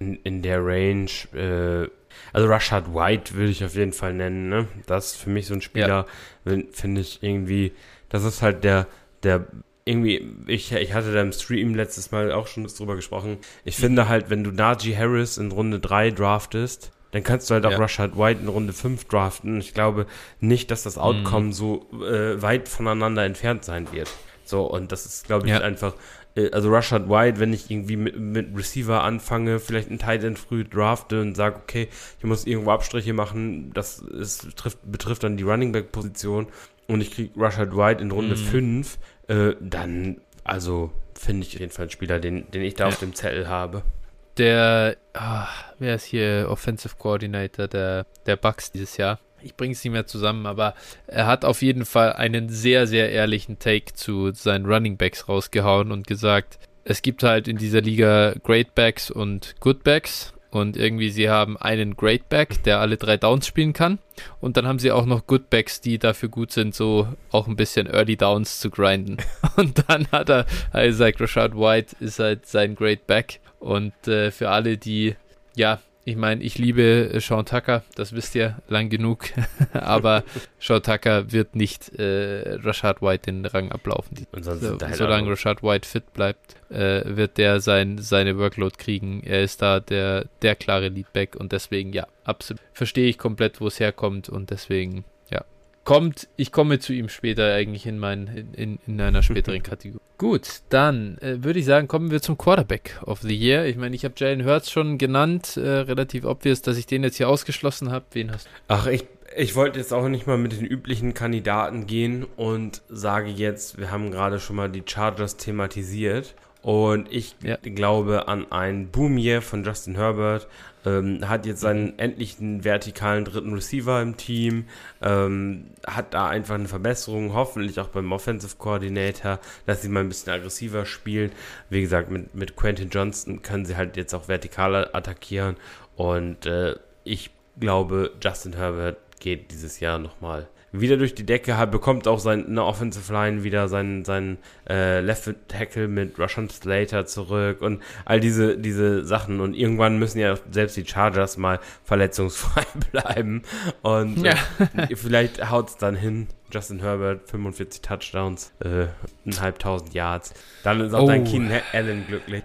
in, in der Range äh, also Rashad White würde ich auf jeden Fall nennen. Ne? Das ist für mich so ein Spieler, ja. finde ich irgendwie, das ist halt der, der irgendwie, ich, ich hatte da im Stream letztes Mal auch schon drüber gesprochen. Ich finde halt, wenn du Najee Harris in Runde 3 draftest, dann kannst du halt auch ja. Rashad White in Runde 5 draften. Ich glaube nicht, dass das Outcome mhm. so äh, weit voneinander entfernt sein wird. So, und das ist, glaube ich, ja. einfach also Rashad White, wenn ich irgendwie mit, mit Receiver anfange, vielleicht einen Tight End früh drafte und sage, okay, ich muss irgendwo Abstriche machen, das ist, trifft, betrifft dann die Running Back Position und ich kriege Rashad White in Runde 5, mhm. äh, dann, also finde ich auf jeden Fall einen Spieler, den, den ich da ja. auf dem Zettel habe. Der, oh, wer ist hier Offensive Coordinator der, der Bucks dieses Jahr? Ich bringe es nicht mehr zusammen, aber er hat auf jeden Fall einen sehr, sehr ehrlichen Take zu seinen Running Backs rausgehauen und gesagt, es gibt halt in dieser Liga Great Backs und Good Backs und irgendwie sie haben einen Great Back, der alle drei Downs spielen kann und dann haben sie auch noch Good Backs, die dafür gut sind, so auch ein bisschen Early Downs zu grinden. Und dann hat er gesagt, Rashad White ist halt sein Great Back und äh, für alle, die ja ich meine, ich liebe äh, Sean Tucker, das wisst ihr lang genug, aber Sean Tucker wird nicht äh, Rashad White den Rang ablaufen. So, solange Rashad White fit bleibt, äh, wird der sein, seine Workload kriegen. Er ist da der, der klare Leadback und deswegen, ja, absolut verstehe ich komplett, wo es herkommt und deswegen, kommt, ich komme zu ihm später eigentlich in, mein, in, in, in einer späteren Kategorie. Gut, dann äh, würde ich sagen, kommen wir zum Quarterback of the Year. Ich meine, ich habe Jalen Hurts schon genannt, äh, relativ obvious, dass ich den jetzt hier ausgeschlossen habe. Wen hast du? Ach, ich, ich wollte jetzt auch nicht mal mit den üblichen Kandidaten gehen und sage jetzt, wir haben gerade schon mal die Chargers thematisiert. Und ich ja. glaube an ein Boom Year von Justin Herbert. Ähm, hat jetzt seinen endlichen vertikalen dritten Receiver im Team. Ähm, hat da einfach eine Verbesserung, hoffentlich auch beim Offensive Coordinator, dass sie mal ein bisschen aggressiver spielen. Wie gesagt, mit, mit Quentin Johnston können sie halt jetzt auch vertikal attackieren. Und äh, ich glaube, Justin Herbert geht dieses Jahr nochmal wieder durch die Decke, hat, bekommt auch seine Offensive Line wieder seinen, seinen äh, Left Tackle mit Russian Slater zurück und all diese, diese Sachen. Und irgendwann müssen ja selbst die Chargers mal verletzungsfrei bleiben. Und ja. äh, vielleicht haut es dann hin. Justin Herbert, 45 Touchdowns, äh, eineinhalbtausend Yards. Dann ist auch oh. dein Keenan Allen glücklich.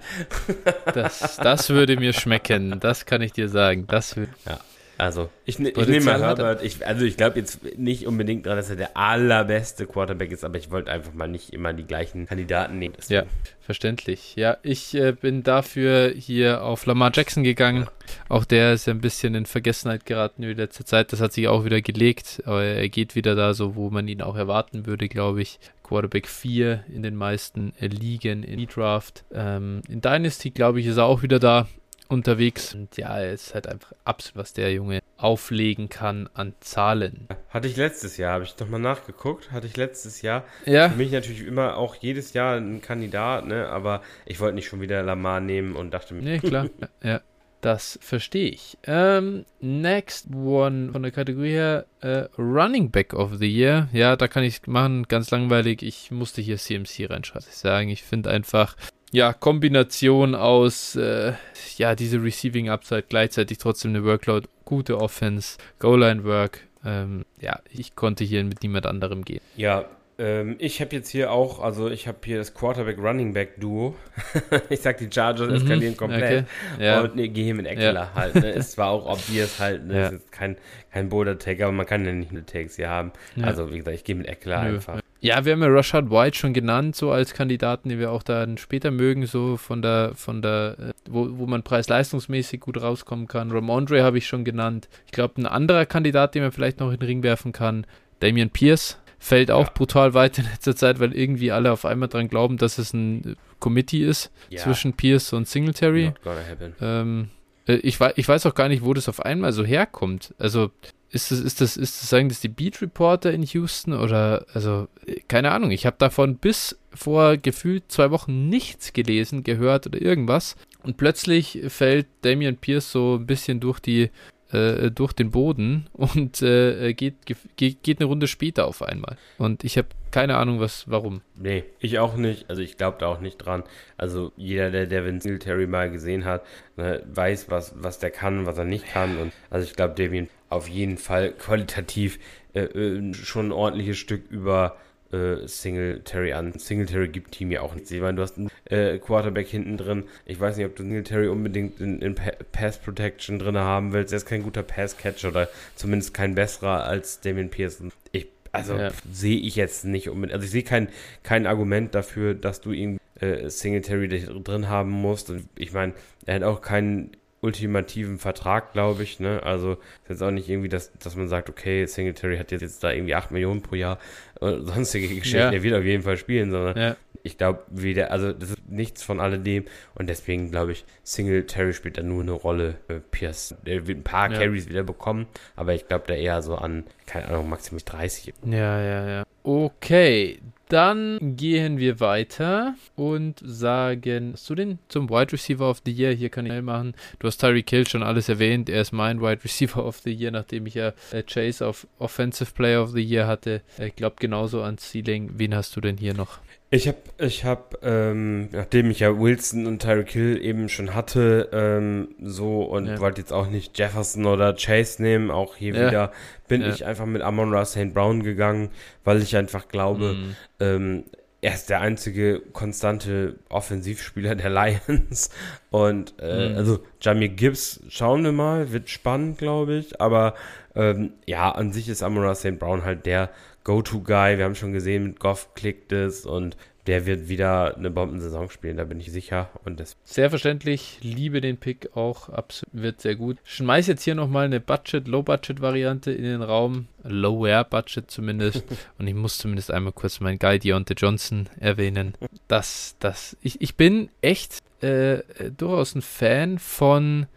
Das, das würde mir schmecken, das kann ich dir sagen. Das. Ja. Also, ich, ne, ich nehme mal Herbert. Ich, also, ich glaube jetzt nicht unbedingt dran, dass er der allerbeste Quarterback ist, aber ich wollte einfach mal nicht immer die gleichen Kandidaten nehmen. Ja, verständlich. Ja, ich äh, bin dafür hier auf Lamar Jackson gegangen. Auch der ist ja ein bisschen in Vergessenheit geraten in letzter Zeit. Das hat sich auch wieder gelegt, aber er geht wieder da so, wo man ihn auch erwarten würde, glaube ich. Quarterback 4 in den meisten Ligen in E-Draft. Ähm, in Dynasty, glaube ich, ist er auch wieder da unterwegs. Und ja, er ist halt einfach absolut, was der Junge auflegen kann an Zahlen. Hatte ich letztes Jahr, habe ich nochmal nachgeguckt, hatte ich letztes Jahr. Ja. Für mich natürlich immer auch jedes Jahr ein Kandidat, ne? aber ich wollte nicht schon wieder Lamar nehmen und dachte mir. Nee, klar. ja. Das verstehe ich. Ähm, next one von der Kategorie her, äh, Running Back of the Year. Ja, da kann ich machen, ganz langweilig. Ich musste hier CMC reinschreiben. Ich sagen, ich finde einfach, ja, Kombination aus, äh, ja, diese Receiving Upside, gleichzeitig trotzdem eine Workload, gute Offense, Goal-Line-Work. Ähm, ja, ich konnte hier mit niemand anderem gehen. Ja, ähm, ich habe jetzt hier auch, also ich habe hier das Quarterback-Running-Back-Duo. ich sag, die Chargers mhm, eskalieren komplett. Okay, ja. Und ne, gehe hier mit Eckler ja. halt. Ne. Ist zwar auch obvious halt, ne, ja. ist kein, kein Boulder-Tag, aber man kann ja nicht eine Tags hier haben. Also wie gesagt, ich gehe mit Eckler einfach. Ja, wir haben ja Rashad White schon genannt, so als Kandidaten, den wir auch dann später mögen, so von der, von der, äh, wo, wo man preis-leistungsmäßig gut rauskommen kann. Ramondre habe ich schon genannt. Ich glaube, ein anderer Kandidat, den man vielleicht noch in den Ring werfen kann, Damian Pierce, fällt auch ja. brutal weit in letzter Zeit, weil irgendwie alle auf einmal dran glauben, dass es ein Committee ist ja. zwischen Pierce und Singletary. Ähm, äh, ich, ich weiß auch gar nicht, wo das auf einmal so herkommt. Also ist das, ist das, ist das, sagen das die Beat Reporter in Houston oder, also, keine Ahnung. Ich habe davon bis vor gefühlt zwei Wochen nichts gelesen, gehört oder irgendwas. Und plötzlich fällt Damian Pierce so ein bisschen durch die, äh, durch den Boden und äh, geht, geht, geht eine Runde später auf einmal. Und ich habe keine Ahnung, was, warum. Nee, ich auch nicht. Also ich glaube da auch nicht dran. Also jeder, der Devin Singletary mal gesehen hat, ne, weiß, was, was der kann, was er nicht kann. Und also ich glaube, Devin auf jeden Fall qualitativ äh, äh, schon ein ordentliches Stück über äh, Singletary an. Singletary gibt Team ja auch nichts. Ich meine, du hast einen äh, Quarterback hinten drin. Ich weiß nicht, ob du Singletary unbedingt in, in pa Pass Protection drin haben willst. Er ist kein guter Pass Catcher oder zumindest kein besserer als Damien Pearson. Ich, also ja. sehe ich jetzt nicht unbedingt. Also ich sehe kein, kein Argument dafür, dass du ihn äh, Singletary drin haben musst. Und ich meine, er hat auch keinen ultimativen Vertrag, glaube ich. Ne? Also ist jetzt auch nicht irgendwie, dass, dass man sagt, okay, Singletary hat jetzt, jetzt da irgendwie 8 Millionen pro Jahr und sonstige Geschichten. Ja. Er wird auf jeden Fall spielen, sondern ja. ich glaube, wieder, also das ist nichts von alledem und deswegen glaube ich, Singletary spielt da nur eine Rolle. Pierce, der wird ein paar ja. Carries wieder bekommen, aber ich glaube da eher so an, keine Ahnung, maximal 30. Ja, ja, ja. Okay, dann gehen wir weiter und sagen, hast du den zum Wide Receiver of the Year? Hier kann ich schnell machen. Du hast Tyreek Hill schon alles erwähnt. Er ist mein Wide Receiver of the Year, nachdem ich ja äh, Chase auf Offensive Player of the Year hatte. Ich glaube genauso an Ceiling. Wen hast du denn hier noch? Ich habe, ich hab, ähm, nachdem ich ja Wilson und Tyreek Hill eben schon hatte, ähm, so und ja. wollte jetzt auch nicht Jefferson oder Chase nehmen, auch hier ja. wieder bin ja. ich einfach mit Amon Ra St. Brown gegangen, weil ich einfach glaube, mhm. ähm, er ist der einzige konstante Offensivspieler der Lions. Und äh, mhm. also Jamie Gibbs, schauen wir mal, wird spannend, glaube ich. Aber Ähm, ja, an sich ist Amara St. Brown halt der Go-To-Guy. Wir haben schon gesehen, mit Goff klickt es und der wird wieder eine Bombensaison spielen, da bin ich sicher. Und das sehr verständlich, liebe den Pick auch, wird sehr gut. Schmeiß jetzt hier nochmal eine Budget, Low-Budget-Variante in den Raum, Lower-Budget zumindest. und ich muss zumindest einmal kurz meinen Guy Deontay Johnson erwähnen. Das, das, ich, ich bin echt äh, durchaus ein Fan von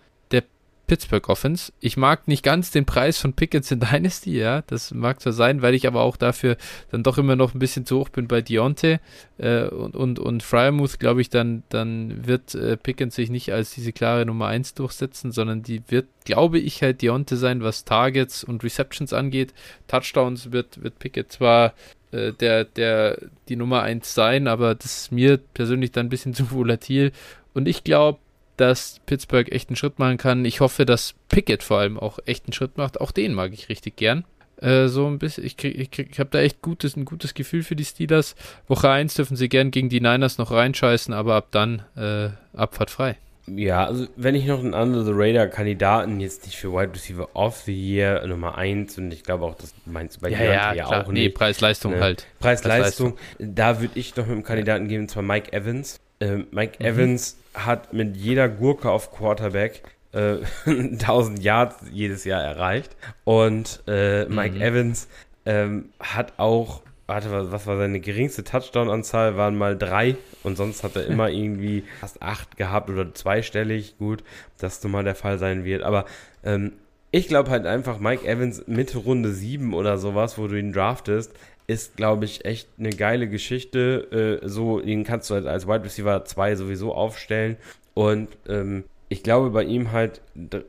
Pittsburgh Offense. Ich mag nicht ganz den Preis von Pickens in Dynasty, ja, das mag zwar sein, weil ich aber auch dafür dann doch immer noch ein bisschen zu hoch bin bei Deontay äh, und, und, und Fryermuth, glaube ich, dann, dann wird äh, Pickens sich nicht als diese klare Nummer 1 durchsetzen, sondern die wird, glaube ich, halt Deontay sein, was Targets und Receptions angeht. Touchdowns wird, wird Pickett zwar äh, der, der die Nummer 1 sein, aber das ist mir persönlich dann ein bisschen zu volatil. Und ich glaube, dass Pittsburgh echt einen Schritt machen kann. Ich hoffe, dass Pickett vor allem auch echt einen Schritt macht. Auch den mag ich richtig gern. Äh, so ein bisschen, ich, krieg, ich, krieg, ich habe da echt gutes, ein gutes Gefühl für die Steelers. Woche 1 dürfen sie gern gegen die Niners noch reinscheißen, aber ab dann äh, Abfahrt frei. Ja, also wenn ich noch einen Under the Radar Kandidaten jetzt nicht für Wide Receiver of the Year Nummer 1 und ich glaube auch, das meinst du bei ja, ja, ja auch nicht. Nee, Preis-Leistung ne? halt. Preis-Leistung. Preis da würde ich noch mit einem Kandidaten geben, und zwar Mike Evans. Äh, Mike mhm. Evans hat mit jeder Gurke auf Quarterback äh, 1000 Yards jedes Jahr erreicht. Und äh, Mike mhm. Evans ähm, hat auch, warte, was war seine geringste Touchdown-Anzahl? Waren mal drei und sonst hat er immer irgendwie fast acht gehabt oder zweistellig. Gut, dass das mal der Fall sein wird. Aber ähm, ich glaube halt einfach, Mike Evans Mitte Runde 7 oder sowas, wo du ihn draftest, ist, glaube ich, echt eine geile Geschichte. Äh, so, den kannst du halt als Wide Receiver 2 sowieso aufstellen. Und ähm, ich glaube bei ihm halt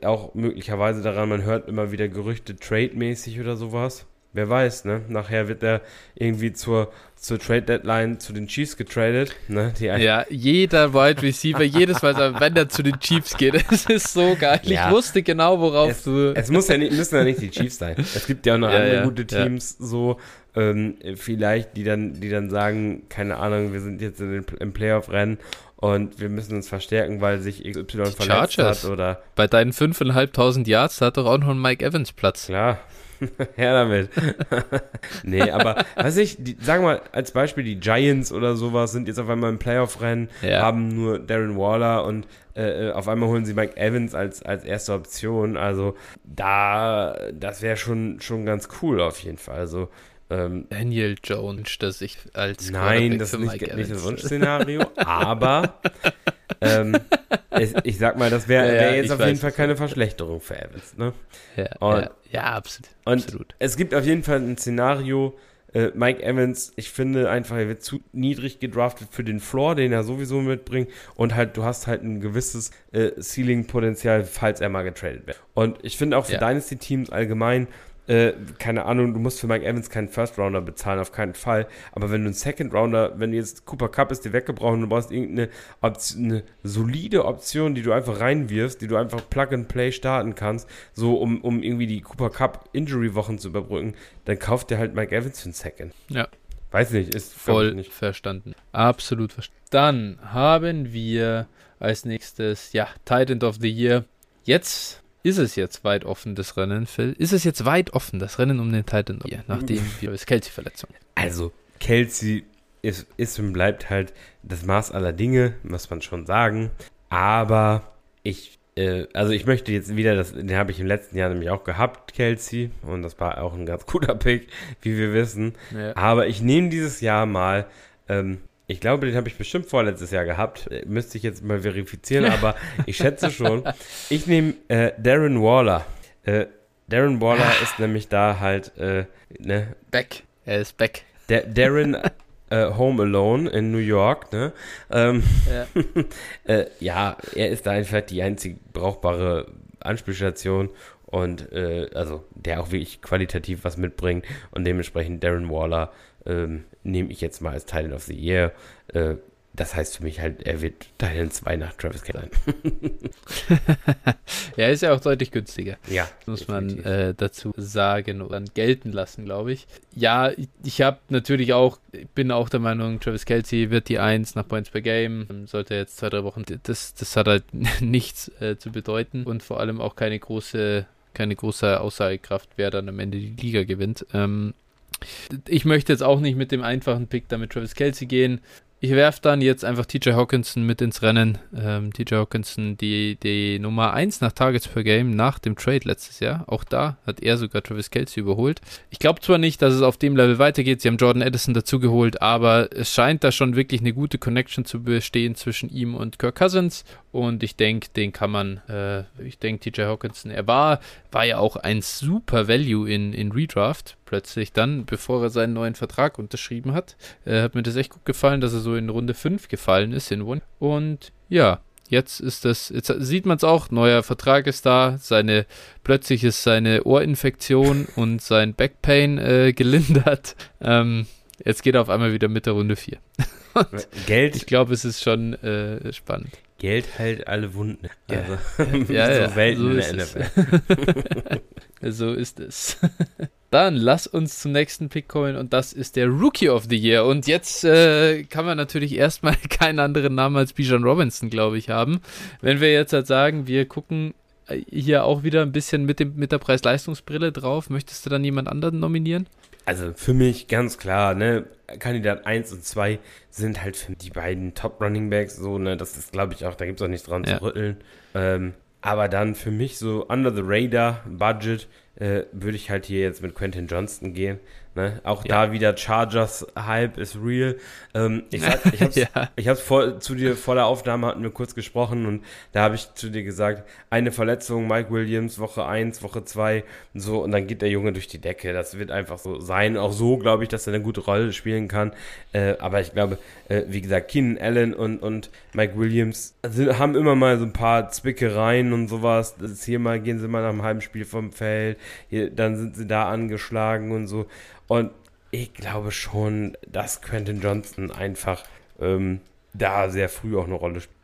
auch möglicherweise daran, man hört immer wieder Gerüchte trade-mäßig oder sowas. Wer weiß, ne? Nachher wird er irgendwie zur, zur Trade Deadline zu den Chiefs getradet. Ne? ja, jeder Wide Receiver, jedes Mal, wenn er zu den Chiefs geht, das ist so geil. Ja. Ich wusste genau, worauf es, du. Es muss ja nicht, müssen ja nicht die Chiefs sein. Es gibt ja auch noch ja, andere ja, gute Teams, so ähm, vielleicht, die dann, die dann sagen, keine Ahnung, wir sind jetzt in, im Playoff-Rennen und wir müssen uns verstärken, weil sich XY die verletzt Chargers. hat oder. Bei deinen 5.500 Yards hat doch auch noch ein Mike Evans Platz. Klar. Her damit. nee, aber was ich, die, sagen wir mal als Beispiel, die Giants oder sowas sind jetzt auf einmal im Playoff-Rennen, ja. haben nur Darren Waller und äh, äh, auf einmal holen sie Mike Evans als, als erste Option. Also da, das wäre schon, schon ganz cool auf jeden Fall. Also ähm, Daniel Jones, das ich als Nein, das ist nicht, nicht das Wunschszenario, aber ähm, ich, ich, sag mal, das wäre wär ja, jetzt auf jeden Fall keine Verschlechterung für Evans. Ne? Ja, und, ja, ja, absolut. Absolut. es gibt auf jeden Fall ein Szenario, äh, Mike Evans, ich finde einfach, er wird zu niedrig gedraftet für den Floor, den er sowieso mitbringt. Und halt, du hast halt ein gewisses äh, Ceiling-Potenzial, falls er mal getradet wird. Und ich finde auch für ja. Dynasty-Teams allgemein, äh, keine Ahnung, du musst für Mike Evans keinen First Rounder bezahlen, auf keinen Fall. Aber wenn du einen Second Rounder, wenn du jetzt Cooper Cup ist dir weggebrochen und du brauchst irgendeine Option, eine solide Option, die du einfach reinwirfst, die du einfach Plug and Play starten kannst, so um, um irgendwie die Cooper Cup Injury Wochen zu überbrücken, dann kauft dir halt Mike Evans für einen Second. Ja. Weiß nicht, ist voll nicht. verstanden. Absolut verstanden. Dann haben wir als nächstes, ja, Titan of the Year. Jetzt ist es jetzt weit offen, das Rennen, Phil? Ist es jetzt weit offen, das Rennen um den Titan nachdem wir das Kelsey-Verletzung? Also, Kelsey ist, ist und bleibt halt das Maß aller Dinge, muss man schon sagen. Aber ich, äh, also ich möchte jetzt wieder, das, den habe ich im letzten Jahr nämlich auch gehabt, Kelsey. Und das war auch ein ganz guter Pick, wie wir wissen. Ja. Aber ich nehme dieses Jahr mal ähm, ich glaube, den habe ich bestimmt vorletztes Jahr gehabt. Äh, müsste ich jetzt mal verifizieren, aber ich schätze schon. Ich nehme äh, Darren Waller. Äh, Darren Waller ah. ist nämlich da halt, äh, ne? Back. Er ist back. Der, Darren äh, Home Alone in New York, ne? Ähm, ja. äh, ja, er ist da einfach die einzig brauchbare Anspielstation und äh, also der auch wirklich qualitativ was mitbringt und dementsprechend Darren Waller ähm, nehme ich jetzt mal als Titan of the Year. Äh, das heißt für mich halt, er wird Titan 2 nach Travis Kelce sein. ja, ist ja auch deutlich günstiger. Ja. Muss man äh, dazu sagen dann gelten lassen, glaube ich. Ja, ich, ich habe natürlich auch, bin auch der Meinung, Travis Kelsey wird die 1 nach Points per Game. Sollte jetzt zwei, drei Wochen, das, das hat halt nichts äh, zu bedeuten und vor allem auch keine große keine große Aussagekraft, wer dann am Ende die Liga gewinnt. Ähm, ich möchte jetzt auch nicht mit dem einfachen Pick da mit Travis Kelsey gehen. Ich werfe dann jetzt einfach TJ Hawkinson mit ins Rennen. Ähm, TJ Hawkinson, die, die Nummer 1 nach Targets per Game nach dem Trade letztes Jahr. Auch da hat er sogar Travis Kelsey überholt. Ich glaube zwar nicht, dass es auf dem Level weitergeht. Sie haben Jordan Addison dazugeholt, aber es scheint da schon wirklich eine gute Connection zu bestehen zwischen ihm und Kirk Cousins. Und ich denke, den kann man, äh, ich denke, TJ Hawkinson, er war, war ja auch ein super Value in, in Redraft plötzlich dann, bevor er seinen neuen Vertrag unterschrieben hat. Äh, hat mir das echt gut gefallen, dass er so in Runde 5 gefallen ist in One. Und ja, jetzt ist das, jetzt sieht man es auch, neuer Vertrag ist da, seine, plötzlich ist seine Ohrinfektion und sein Backpain äh, gelindert. Ähm, jetzt geht er auf einmal wieder mit der Runde 4. Geld. Ich glaube, es ist schon äh, spannend. Geld heilt alle Wunden. Also, ja, ja, so Welten so in der NFL. so ist es. Dann lass uns zum nächsten Pick kommen und das ist der Rookie of the Year. Und jetzt äh, kann man natürlich erstmal keinen anderen Namen als Bijan Robinson, glaube ich, haben. Wenn wir jetzt halt sagen, wir gucken äh, hier auch wieder ein bisschen mit, dem, mit der Preis-Leistungsbrille drauf, möchtest du dann jemand anderen nominieren? Also für mich ganz klar, ne, Kandidat 1 und 2 sind halt für die beiden Top Running Backs, so, ne, das ist glaube ich auch, da gibt es auch nichts dran ja. zu rütteln. Ähm, aber dann für mich so under the radar Budget äh, würde ich halt hier jetzt mit Quentin Johnston gehen. Ne? Auch ja. da wieder Chargers Hype ist real. Ähm, ich, sag, ich hab's, ja. ich hab's vor, zu dir vor der Aufnahme hatten wir kurz gesprochen und da habe ich zu dir gesagt, eine Verletzung, Mike Williams, Woche 1, Woche 2 und so und dann geht der Junge durch die Decke. Das wird einfach so sein. Auch so glaube ich, dass er eine gute Rolle spielen kann. Äh, aber ich glaube, äh, wie gesagt, Keenan Allen und, und Mike Williams sind, haben immer mal so ein paar Zwickereien und sowas. Das ist hier mal gehen sie mal nach einem halben Spiel vom Feld, hier, dann sind sie da angeschlagen und so. Und ich glaube schon, dass Quentin Johnson einfach ähm, da sehr früh auch eine Rolle spielt.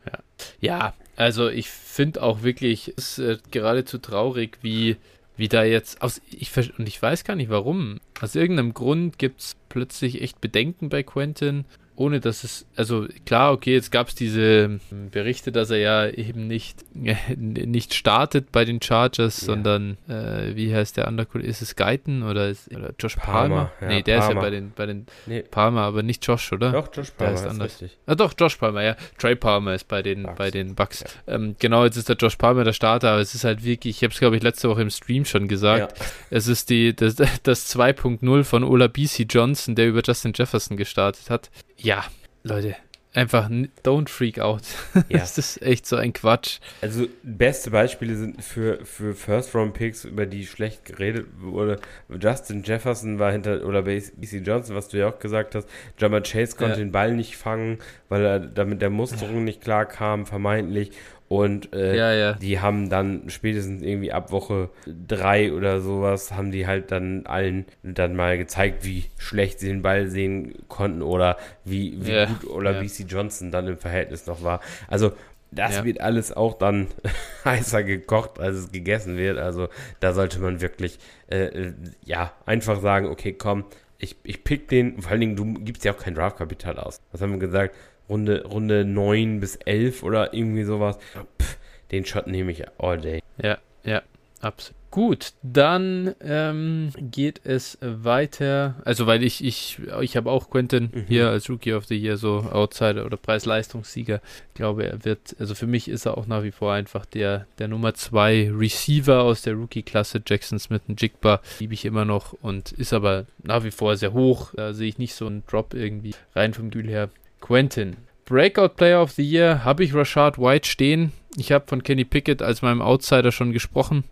Ja, ja also ich finde auch wirklich, es ist äh, geradezu traurig, wie, wie da jetzt aus. Ich, und ich weiß gar nicht warum. Aus irgendeinem Grund gibt es plötzlich echt Bedenken bei Quentin ohne dass es, also klar, okay, jetzt gab es diese hm, Berichte, dass er ja eben nicht, nicht startet bei den Chargers, ja. sondern äh, wie heißt der andere? Ist es Guyton oder, ist, oder Josh Palmer? Palmer? Ja, nee, der Palmer. ist ja bei den, bei den nee. Palmer, aber nicht Josh, oder? Doch, Josh Palmer der ist anders. Ist richtig. Ah, doch, Josh Palmer, ja. Trey Palmer ist bei den Bucks. Bei den Bucks. Ja. Ähm, genau, jetzt ist der Josh Palmer der Starter, aber es ist halt wirklich, ich habe es glaube ich letzte Woche im Stream schon gesagt, es ist die, das, das 2.0 von Ola BC Johnson, der über Justin Jefferson gestartet hat ja, Leute, einfach don't freak out. Ja. das ist echt so ein Quatsch. Also beste Beispiele sind für, für First-Round-Picks, über die schlecht geredet wurde. Justin Jefferson war hinter, oder BC Johnson, was du ja auch gesagt hast. Jammer Chase konnte ja. den Ball nicht fangen, weil er damit der Musterung ja. nicht klar kam, vermeintlich. Und äh, ja, ja. die haben dann spätestens irgendwie ab Woche drei oder sowas, haben die halt dann allen dann mal gezeigt, wie schlecht sie den Ball sehen konnten oder wie, wie ja, gut oder wie sie Johnson dann im Verhältnis noch war. Also das wird alles auch dann heißer gekocht, als es gegessen wird. Also da sollte man wirklich äh, äh, ja einfach sagen, okay, komm, ich, ich pick den, vor allen Dingen, du gibst ja auch kein Draftkapital aus. Was haben wir gesagt? Runde, Runde 9 bis 11 oder irgendwie sowas. Pff, den Shot nehme ich all day. Ja, ja, absolut. Gut, dann ähm, geht es weiter. Also, weil ich, ich, ich habe auch Quentin mhm. hier als Rookie of the Year, so Outsider oder Preis-Leistungssieger. Ich glaube, er wird, also für mich ist er auch nach wie vor einfach der, der Nummer 2 Receiver aus der Rookie-Klasse. Jackson Smith und Jigba liebe ich immer noch und ist aber nach wie vor sehr hoch. Da sehe ich nicht so einen Drop irgendwie rein vom Gefühl her. Quentin. Breakout Player of the Year habe ich Rashad White stehen. Ich habe von Kenny Pickett als meinem Outsider schon gesprochen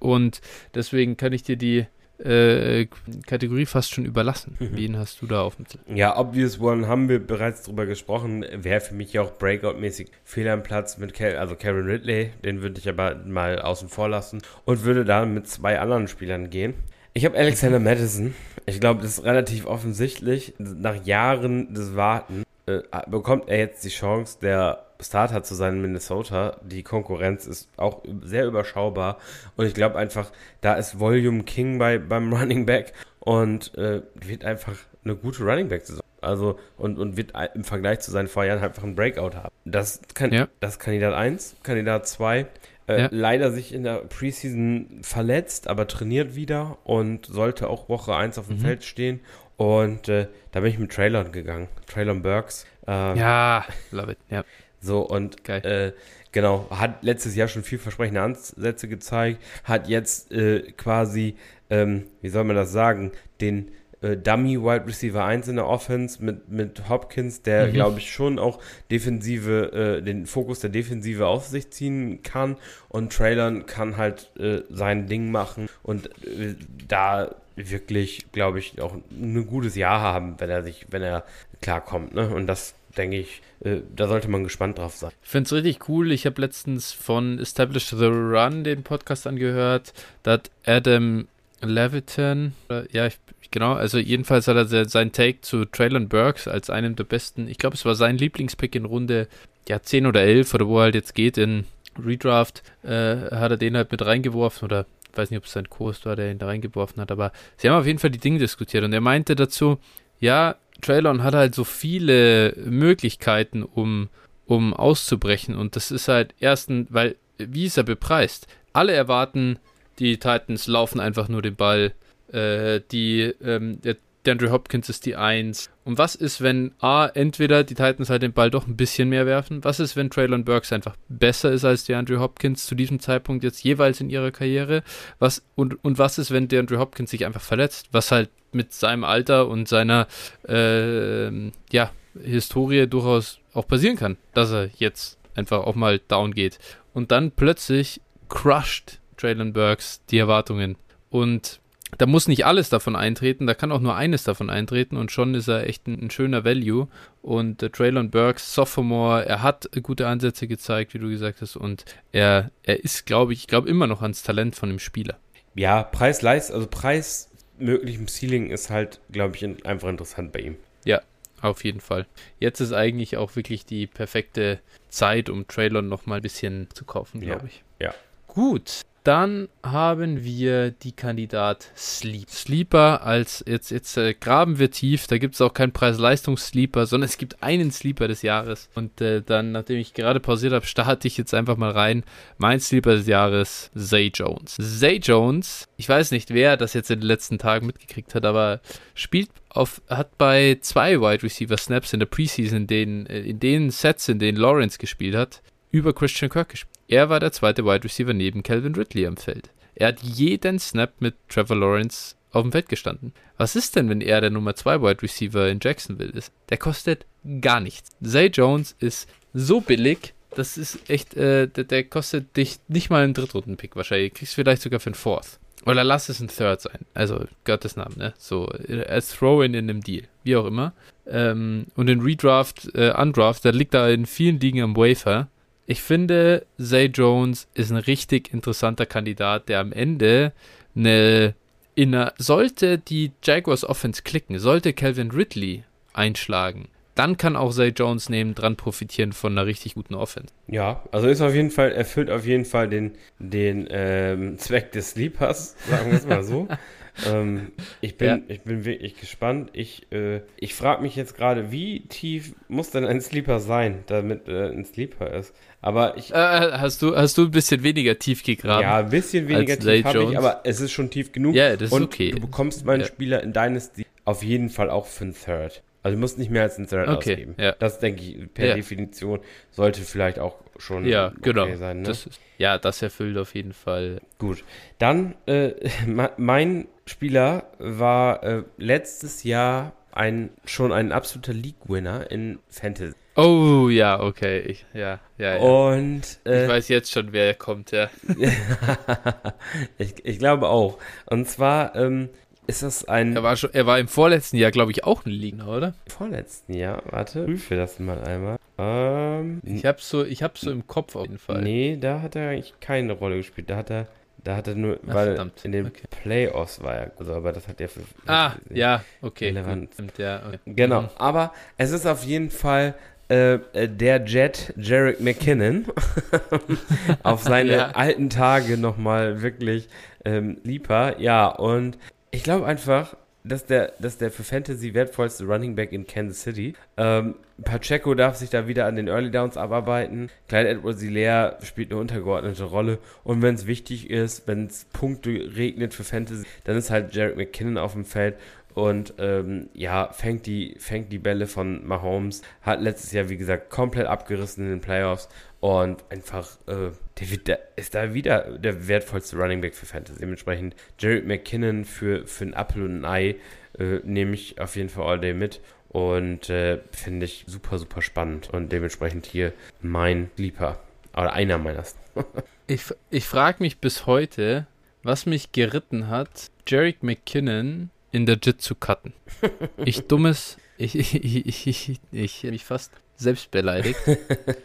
und deswegen kann ich dir die äh, Kategorie fast schon überlassen. Mhm. Wen hast du da auf dem Zettel? Ja, Obvious One haben wir bereits drüber gesprochen. Wäre für mich auch Breakout-mäßig fehl am Platz mit Cal also Karen Ridley. Den würde ich aber mal außen vor lassen und würde dann mit zwei anderen Spielern gehen. Ich habe Alexander Madison. Ich glaube, das ist relativ offensichtlich. Nach Jahren des Warten äh, bekommt er jetzt die Chance, der Starter zu sein in Minnesota. Die Konkurrenz ist auch sehr überschaubar. Und ich glaube einfach, da ist Volume King bei, beim Running Back und äh, wird einfach eine gute Running Back-Saison. Also, und, und wird im Vergleich zu seinen Vorjahren einfach einen Breakout haben. Das kann, ja. das Kandidat 1. Kandidat 2, äh, ja. leider sich in der Preseason verletzt, aber trainiert wieder und sollte auch Woche 1 auf dem mhm. Feld stehen. Und äh, da bin ich mit Traylon gegangen. Traylon Burks. Ähm, ja, love it, ja. So, und äh, genau, hat letztes Jahr schon vielversprechende Ansätze gezeigt, hat jetzt äh, quasi, ähm, wie soll man das sagen, den äh, Dummy Wide Receiver 1 in der Offense mit, mit Hopkins, der, mhm. glaube ich, schon auch defensive, äh, den Fokus der Defensive auf sich ziehen kann. Und Traylon kann halt äh, sein Ding machen und äh, da wirklich, glaube ich, auch ein gutes Jahr haben, wenn er sich, wenn er klarkommt. Ne? Und das denke ich, äh, da sollte man gespannt drauf sein. Ich finde es richtig cool. Ich habe letztens von Establish the Run den Podcast angehört. Da hat Adam Leviton, ja, ich, genau, also jedenfalls hat er sein Take zu Traylon Burks als einem der besten, ich glaube, es war sein Lieblingspick in Runde ja, 10 oder 11 oder wo er halt jetzt geht in Redraft, äh, hat er den halt mit reingeworfen oder weiß nicht, ob es sein Kurs war, der ihn da reingeworfen hat, aber sie haben auf jeden Fall die Dinge diskutiert und er meinte dazu, ja, Traylon hat halt so viele Möglichkeiten, um, um auszubrechen und das ist halt erstens, weil, wie ist er bepreist? Alle erwarten, die Titans laufen einfach nur den Ball. Äh, die, ähm, der DeAndre Hopkins ist die Eins. Und was ist, wenn A, entweder die Titans halt den Ball doch ein bisschen mehr werfen? Was ist, wenn Traylon Burks einfach besser ist als DeAndre Hopkins zu diesem Zeitpunkt jetzt jeweils in ihrer Karriere? Was, und, und was ist, wenn DeAndre Hopkins sich einfach verletzt? Was halt mit seinem Alter und seiner äh, ja, Historie durchaus auch passieren kann, dass er jetzt einfach auch mal down geht. Und dann plötzlich crushed Traylon Burks die Erwartungen. Und da muss nicht alles davon eintreten, da kann auch nur eines davon eintreten und schon ist er echt ein, ein schöner Value. Und äh, Traylon Burks, Sophomore, er hat gute Ansätze gezeigt, wie du gesagt hast, und er, er ist, glaube ich, ich glaube immer noch ans Talent von dem Spieler. Ja, Preis-Leist, also Preis möglichem Ceiling ist halt, glaube ich, einfach interessant bei ihm. Ja, auf jeden Fall. Jetzt ist eigentlich auch wirklich die perfekte Zeit, um Traylon noch mal ein bisschen zu kaufen, glaube ja. ich. Ja. Gut, dann haben wir die Kandidat Sleep. Sleeper als jetzt, jetzt äh, graben wir tief. Da gibt es auch keinen Preis-Leistungs-Sleeper, sondern es gibt einen Sleeper des Jahres. Und äh, dann, nachdem ich gerade pausiert habe, starte ich jetzt einfach mal rein. Mein Sleeper des Jahres, Zay Jones. Zay Jones, ich weiß nicht, wer das jetzt in den letzten Tagen mitgekriegt hat, aber spielt auf, hat bei zwei Wide Receiver Snaps in der Preseason, den, äh, in den Sets, in denen Lawrence gespielt hat, über Christian Kirk gespielt. Er war der zweite Wide Receiver neben Calvin Ridley am Feld. Er hat jeden Snap mit Trevor Lawrence auf dem Feld gestanden. Was ist denn, wenn er der Nummer 2 Wide Receiver in Jacksonville ist? Der kostet gar nichts. Zay Jones ist so billig, das ist echt, äh, der, der, kostet dich nicht mal einen Drittrunden-Pick wahrscheinlich. Kriegst vielleicht sogar für einen Fourth. Oder lass es ein Third sein. Also Gottes Namen, ne? So, äh, als Throw-in in einem Deal. Wie auch immer. Ähm, und in Redraft, äh, Undraft, da liegt da in vielen Ligen am Wafer. Ich finde, Zay Jones ist ein richtig interessanter Kandidat, der am Ende eine in sollte die Jaguars Offense klicken, sollte Calvin Ridley einschlagen, dann kann auch Zay Jones neben dran profitieren von einer richtig guten Offense. Ja, also ist auf jeden Fall, erfüllt auf jeden Fall den, den ähm, Zweck des Sleepers, sagen wir es mal so. ähm, ich, bin, ja. ich bin wirklich gespannt. Ich, äh, ich frage mich jetzt gerade, wie tief muss denn ein Sleeper sein, damit äh, ein Sleeper ist? Aber ich. Äh, hast, du, hast du ein bisschen weniger tief gegraben? Ja, ein bisschen weniger tief habe ich, aber es ist schon tief genug. Ja, das ist Und okay. Du bekommst meinen ja. Spieler in Dynasty auf jeden Fall auch für einen Third. Also du musst nicht mehr als einen Third okay, ausgeben. Ja. Das denke ich per ja. Definition sollte vielleicht auch schon ja, genau. okay sein. Ne? Das ist, ja, das erfüllt auf jeden Fall. Gut. Dann, äh, mein Spieler war äh, letztes Jahr ein, schon ein absoluter League-Winner in Fantasy. Oh, ja, okay. Ich, ja, ja, ja. Und äh, ich weiß jetzt schon, wer kommt, ja. ich, ich glaube auch. Und zwar ähm, ist das ein. Er war, schon, er war im vorletzten Jahr, glaube ich, auch ein Liegner, oder? Im vorletzten Jahr? Warte, prüfe das mal einmal. Ähm, ich hab's so, ich hab's so im Kopf auf jeden Fall. Nee, da hat er eigentlich keine Rolle gespielt. Da hat er da hat er nur, Ach, weil verdammt. in den okay. Playoffs war er, also, aber das hat er für. Ah, ja, okay. Relevant. Stimmt, ja, okay. Genau, mhm. aber es ist auf jeden Fall äh, äh der Jet Jarek McKinnon auf seine ja. alten Tage nochmal wirklich ähm, lieber. Ja, und ich glaube einfach, das ist der, das ist der für Fantasy wertvollste Running Back in Kansas City. Ähm, Pacheco darf sich da wieder an den Early Downs abarbeiten. Clyde Edwards Hilaire spielt eine untergeordnete Rolle. Und wenn es wichtig ist, wenn es Punkte regnet für Fantasy, dann ist halt Jarek McKinnon auf dem Feld und ähm, ja, fängt die, fängt die Bälle von Mahomes. Hat letztes Jahr, wie gesagt, komplett abgerissen in den Playoffs und einfach, äh, der, der, ist da wieder der wertvollste Running Back für Fantasy. Dementsprechend Jared McKinnon für, für ein Apple und ein Ei äh, nehme ich auf jeden Fall all day mit und äh, finde ich super, super spannend und dementsprechend hier mein Lieber oder einer meiner. ich ich frage mich bis heute, was mich geritten hat, Jarek McKinnon in der Jit zu cutten. Ich dummes, ich, ich, ich, ich, ich, mich fast selbst beleidigt.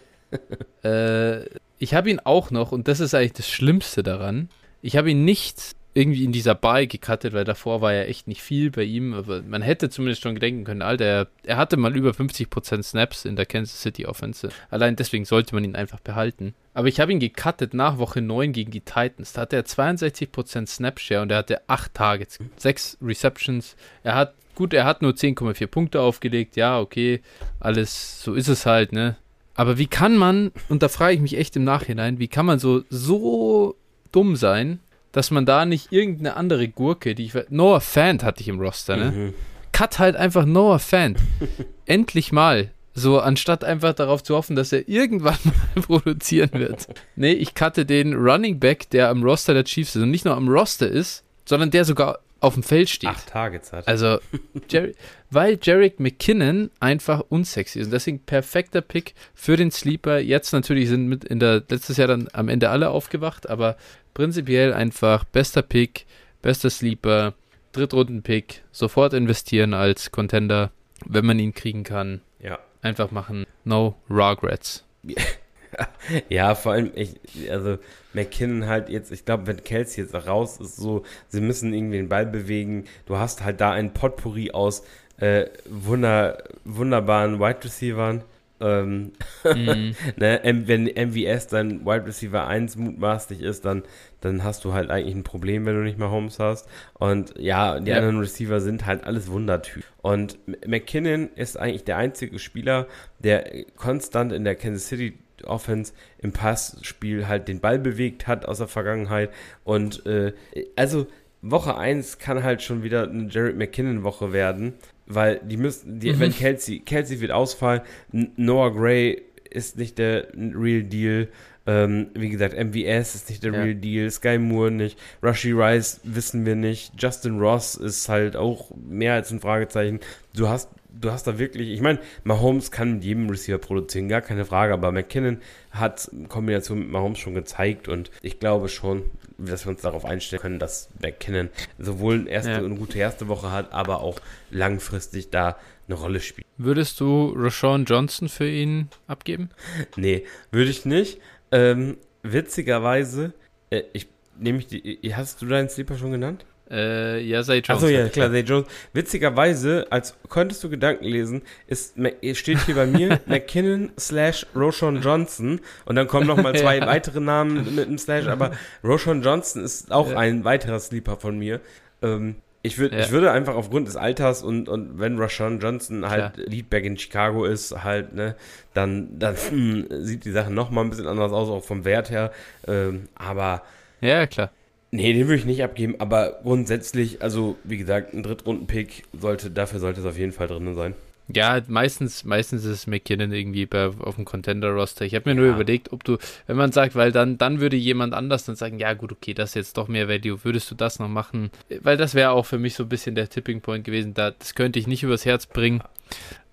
äh, ich habe ihn auch noch, und das ist eigentlich das Schlimmste daran, ich habe ihn nicht irgendwie in dieser Bar gecuttet, weil davor war ja echt nicht viel bei ihm, aber man hätte zumindest schon gedenken können, Alter, er, er hatte mal über 50% Snaps in der Kansas City Offense. Allein deswegen sollte man ihn einfach behalten. Aber ich habe ihn gecuttet nach Woche 9 gegen die Titans. Da hatte er 62% Snapshare und er hatte 8 Targets, 6 Receptions. Er hat, gut, er hat nur 10,4 Punkte aufgelegt. Ja, okay, alles, so ist es halt, ne? Aber wie kann man, und da frage ich mich echt im Nachhinein, wie kann man so, so dumm sein, dass man da nicht irgendeine andere Gurke, die ich. Noah Fant hatte ich im Roster, ne? Mhm. Cut halt einfach Noah Fant. Endlich mal. So, anstatt einfach darauf zu hoffen, dass er irgendwann mal produzieren wird. Nee, ich cutte den Running Back, der am Roster der Chiefs ist und nicht nur am Roster ist, sondern der sogar auf dem Feld steht. Acht Targets hat. Also, Jerry, weil Jarek McKinnon einfach unsexy ist. Und deswegen perfekter Pick für den Sleeper. Jetzt natürlich sind mit in der letztes Jahr dann am Ende alle aufgewacht, aber prinzipiell einfach bester Pick, bester Sleeper, Drittrunden-Pick, sofort investieren als Contender, wenn man ihn kriegen kann. Ja. Einfach machen. No regrets. ja, vor allem, ich, also McKinnon halt jetzt, ich glaube, wenn Kelsey jetzt raus ist, so, sie müssen irgendwie den Ball bewegen. Du hast halt da ein Potpourri aus äh, wunder, wunderbaren Wide Receivern. Ähm, mhm. ne, wenn MVS dann Wide Receiver 1 mutmaßlich ist, dann, dann hast du halt eigentlich ein Problem, wenn du nicht mal Holmes hast. Und ja, die ja. anderen Receiver sind halt alles Wundertyp. Und McKinnon ist eigentlich der einzige Spieler, der konstant in der Kansas City Offense im Passspiel halt den Ball bewegt hat aus der Vergangenheit. Und äh, also Woche 1 kann halt schon wieder eine Jared McKinnon-Woche werden, weil die müssen, die, mhm. wenn Kelsey, Kelsey wird ausfallen, Noah Gray ist nicht der Real Deal. Ähm, wie gesagt, MVS ist nicht der ja. Real Deal, Sky Moore nicht, Rushy Rice wissen wir nicht, Justin Ross ist halt auch mehr als ein Fragezeichen. Du hast, du hast da wirklich, ich meine, Mahomes kann mit jedem Receiver produzieren, gar keine Frage, aber McKinnon hat in Kombination mit Mahomes schon gezeigt und ich glaube schon, dass wir uns darauf einstellen können, dass McKinnon sowohl eine, erste, ja. eine gute erste Woche hat, aber auch langfristig da eine Rolle spielt. Würdest du Rashawn Johnson für ihn abgeben? Nee, würde ich nicht. Ähm, witzigerweise, äh, ich nehme ich die, hast du deinen Sleeper schon genannt? Äh, ja, Zay Jones. Achso, ja, klar, Zay Jones. Witzigerweise, als könntest du Gedanken lesen, ist, steht hier bei mir McKinnon slash Roshan Johnson und dann kommen nochmal zwei ja. weitere Namen mit einem Slash, aber Roshan Johnson ist auch ja. ein weiterer Sleeper von mir. Ähm, ich, würd, ja. ich würde einfach aufgrund des Alters und, und wenn Rashawn Johnson halt Klar. Leadback in Chicago ist, halt, ne, dann, dann hm, sieht die Sache nochmal ein bisschen anders aus, auch vom Wert her. Ähm, aber. Ja, klar. Nee, den würde ich nicht abgeben, aber grundsätzlich, also wie gesagt, ein Drittrunden-Pick sollte, dafür sollte es auf jeden Fall drin sein. Ja, meistens, meistens ist McKinnon irgendwie bei, auf dem Contender-Roster. Ich habe mir ja. nur überlegt, ob du, wenn man sagt, weil dann, dann würde jemand anders dann sagen, ja gut, okay, das ist jetzt doch mehr Value, würdest du das noch machen? Weil das wäre auch für mich so ein bisschen der Tipping Point gewesen. Da, das könnte ich nicht übers Herz bringen.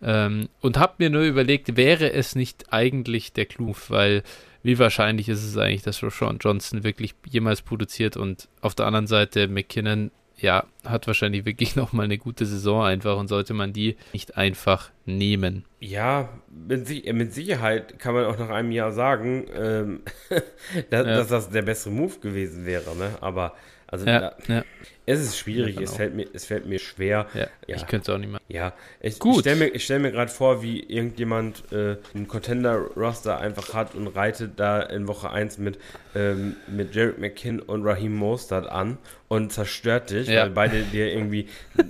Ähm, und habe mir nur überlegt, wäre es nicht eigentlich der Clou, weil wie wahrscheinlich ist es eigentlich, dass Rashawn Johnson wirklich jemals produziert und auf der anderen Seite McKinnon, ja, hat wahrscheinlich wirklich nochmal eine gute Saison einfach und sollte man die nicht einfach nehmen. Ja, mit, mit Sicherheit kann man auch nach einem Jahr sagen, ähm, dass, ja. dass, das der bessere Move gewesen wäre, ne? Aber also ja, da, ja. Es ist schwierig, es fällt, mir, es fällt mir schwer. Ja, ja. Ich könnte es auch nicht mehr. Ja, ich, Gut. ich stelle mir, stell mir gerade vor, wie irgendjemand äh, einen Contender-Roster einfach hat und reitet da in Woche 1 mit, ähm, mit Jared McKinn und Raheem Mostert an und zerstört dich, weil beide dir irgendwie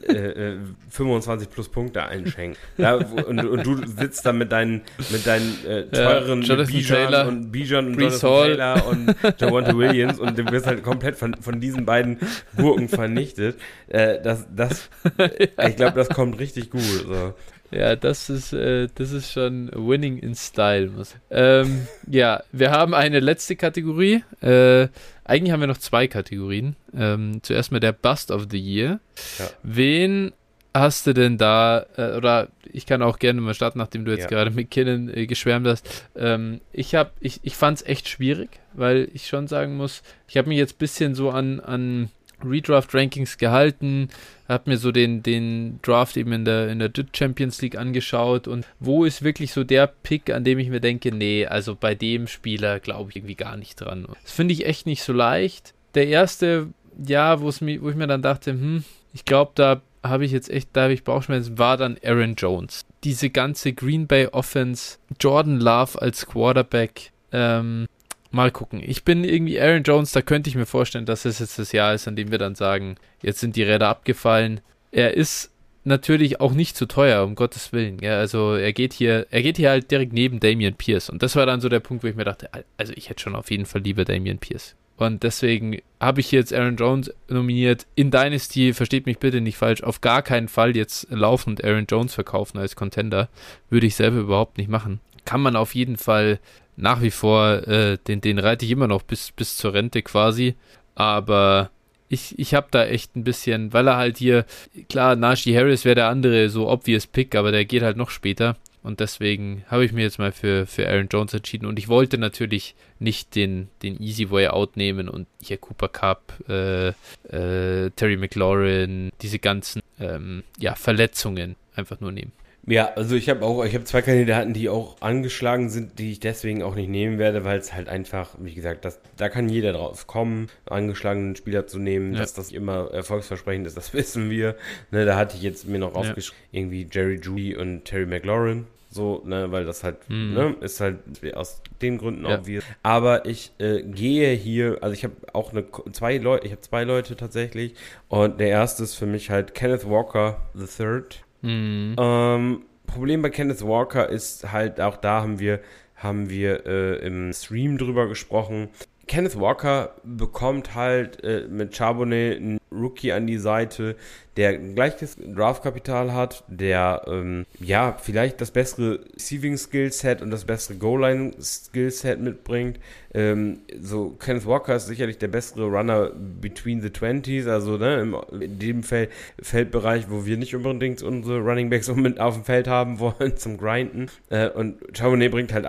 äh, 25 äh, plus Punkte einschenken. Ja, und, und, du sitzt da mit deinen, mit deinen äh, teuren ja, Bijan und Bijan und Jonathan Taylor und Javante Williams und du wirst halt komplett von, von diesen beiden Gurken vernichtet. Äh, das, das, ich glaube, das kommt richtig gut. So. Ja, das ist, äh, das ist schon Winning in Style. Ähm, ja, wir haben eine letzte Kategorie. Äh, eigentlich haben wir noch zwei Kategorien. Ähm, zuerst mal der Bust of the Year. Ja. Wen hast du denn da, äh, oder ich kann auch gerne mal starten, nachdem du jetzt ja. gerade mit Kinnan äh, geschwärmt hast. Ähm, ich hab, ich, ich fand es echt schwierig, weil ich schon sagen muss, ich habe mich jetzt ein bisschen so an, an Redraft-Rankings gehalten, habe mir so den, den Draft eben in der, in der Champions League angeschaut und wo ist wirklich so der Pick, an dem ich mir denke, nee, also bei dem Spieler glaube ich irgendwie gar nicht dran. Das finde ich echt nicht so leicht. Der erste, ja, wo ich mir dann dachte, hm, ich glaube, da habe ich jetzt echt, da habe ich Bauchschmerzen, war dann Aaron Jones. Diese ganze Green Bay Offense, Jordan Love als Quarterback, ähm, Mal gucken. Ich bin irgendwie Aaron Jones, da könnte ich mir vorstellen, dass es jetzt das Jahr ist, an dem wir dann sagen, jetzt sind die Räder abgefallen. Er ist natürlich auch nicht zu teuer, um Gottes Willen. Ja, also er geht hier, er geht hier halt direkt neben Damian Pierce. Und das war dann so der Punkt, wo ich mir dachte, also ich hätte schon auf jeden Fall lieber Damian Pierce. Und deswegen habe ich jetzt Aaron Jones nominiert. In Dynasty, versteht mich bitte nicht falsch, auf gar keinen Fall jetzt laufend Aaron Jones verkaufen als Contender. Würde ich selber überhaupt nicht machen. Kann man auf jeden Fall nach wie vor, äh, den, den reite ich immer noch bis, bis zur Rente quasi. Aber ich, ich habe da echt ein bisschen, weil er halt hier, klar, Najee Harris wäre der andere so obvious Pick, aber der geht halt noch später. Und deswegen habe ich mir jetzt mal für, für Aaron Jones entschieden. Und ich wollte natürlich nicht den, den Easy Way Out nehmen und hier Cooper Cup, äh, äh, Terry McLaurin, diese ganzen ähm, ja, Verletzungen einfach nur nehmen. Ja, also ich habe auch, ich habe zwei Kandidaten, die auch angeschlagen sind, die ich deswegen auch nicht nehmen werde, weil es halt einfach, wie gesagt, das, da kann jeder drauf kommen, angeschlagenen Spieler zu nehmen, ja. dass das immer erfolgsversprechend ist, das wissen wir. Ne, da hatte ich jetzt mir noch aufgeschrieben, ja. irgendwie Jerry Judy und Terry McLaurin. So, ne, weil das halt, mhm. ne, ist halt aus den Gründen ja. obvious. Aber ich äh, gehe hier, also ich habe auch eine, zwei Leute, ich habe zwei Leute tatsächlich. Und der erste ist für mich halt Kenneth Walker III Mhm. Ähm, Problem bei Kenneth Walker ist halt, auch da haben wir, haben wir äh, im Stream drüber gesprochen. Kenneth Walker bekommt halt äh, mit Charbonnet Rookie an die Seite, der gleiches Draftkapital hat, der ähm, ja vielleicht das bessere Receiving Skillset und das bessere Goal Line Skillset mitbringt. Ähm, so Kenneth Walker ist sicherlich der bessere Runner between the Twenties, also ne, im, in dem Feld, Feldbereich, wo wir nicht unbedingt unsere Running Backs auf dem Feld haben wollen zum Grinden. Äh, und Charbonnet bringt halt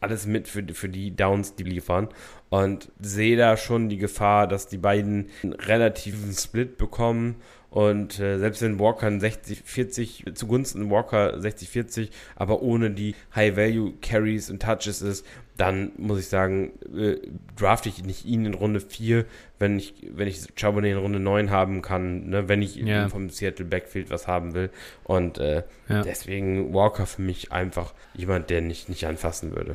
alles mit für, für die Downs, die liefern. Und sehe da schon die Gefahr, dass die beiden relativen Split bekommen. Und äh, selbst wenn Walker 60-40 zugunsten Walker 60-40, aber ohne die High-Value-Carries und Touches ist, dann muss ich sagen, äh, drafte ich nicht ihn in Runde 4, wenn ich, wenn ich Charbonnet in Runde 9 haben kann, ne, wenn ich ja. vom Seattle Backfield was haben will. Und äh, ja. deswegen Walker für mich einfach jemand, der nicht, nicht anfassen würde.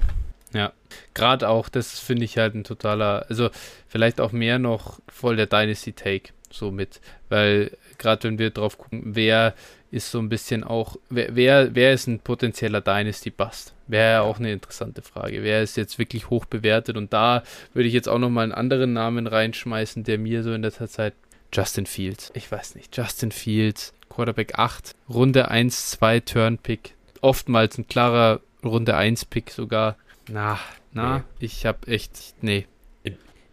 Ja, gerade auch, das finde ich halt ein totaler, also vielleicht auch mehr noch voll der Dynasty Take so mit, weil gerade wenn wir drauf gucken, wer ist so ein bisschen auch, wer, wer, wer ist ein potenzieller Dynasty Bust? Wäre ja auch eine interessante Frage. Wer ist jetzt wirklich hoch bewertet? Und da würde ich jetzt auch nochmal einen anderen Namen reinschmeißen, der mir so in der Zeit Justin Fields. Ich weiß nicht, Justin Fields, Quarterback 8, Runde 1, 2, Turn Pick. Oftmals ein klarer Runde 1 Pick sogar. Na, na, nee. ich habe echt, nee.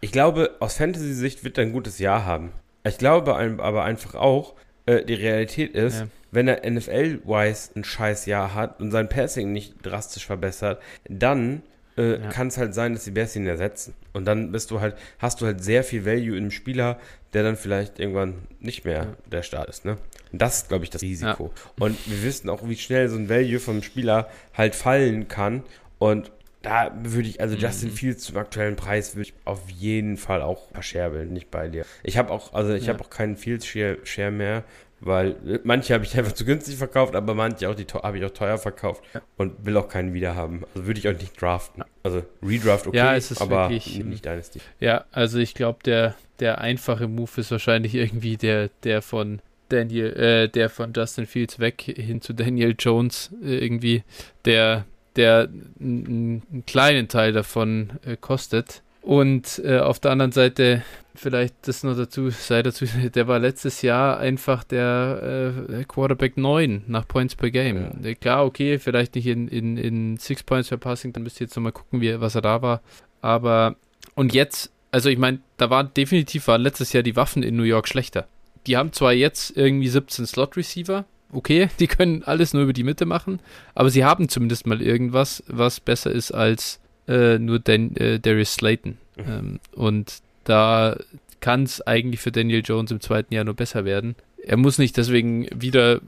Ich glaube, aus Fantasy-Sicht wird er ein gutes Jahr haben. Ich glaube aber einfach auch, äh, die Realität ist, ja. wenn er NFL-wise ein scheiß Jahr hat und sein Passing nicht drastisch verbessert, dann äh, ja. kann es halt sein, dass die Bears ihn ersetzen. Und dann bist du halt, hast du halt sehr viel Value in einem Spieler, der dann vielleicht irgendwann nicht mehr ja. der Start ist, ne? Und das ist, glaube ich, das Risiko. Und wir wissen auch, wie schnell so ein Value vom Spieler halt fallen kann. Und da würde ich, also Justin mhm. Fields zum aktuellen Preis würde ich auf jeden Fall auch verscherbeln, nicht bei dir. Ich habe auch, also ich ja. habe auch keinen Fields Share, Share mehr, weil äh, manche habe ich einfach zu günstig verkauft, aber manche auch die habe ich auch teuer verkauft und will auch keinen wieder haben. Also würde ich auch nicht draften. Also Redraft okay, ja, es ist aber wirklich, nicht Dynasty. Ja, also ich glaube, der, der einfache Move ist wahrscheinlich irgendwie der, der von Daniel, äh, der von Justin Fields weg hin zu Daniel Jones äh, irgendwie, der, der einen kleinen Teil davon äh, kostet. Und äh, auf der anderen Seite, vielleicht das noch dazu, sei dazu, der war letztes Jahr einfach der äh, Quarterback 9 nach Points per Game. Ja. Klar, okay, vielleicht nicht in, in, in Six Points per Passing, dann müsst ihr jetzt nochmal gucken, wie, was er da war. Aber, und jetzt, also ich meine, da waren definitiv waren letztes Jahr die Waffen in New York schlechter. Die haben zwar jetzt irgendwie 17 Slot-Receiver, okay, die können alles nur über die Mitte machen, aber sie haben zumindest mal irgendwas, was besser ist als äh, nur Dan, äh, Darius Slayton. Mhm. Ähm, und da kann es eigentlich für Daniel Jones im zweiten Jahr nur besser werden. Er muss nicht deswegen wieder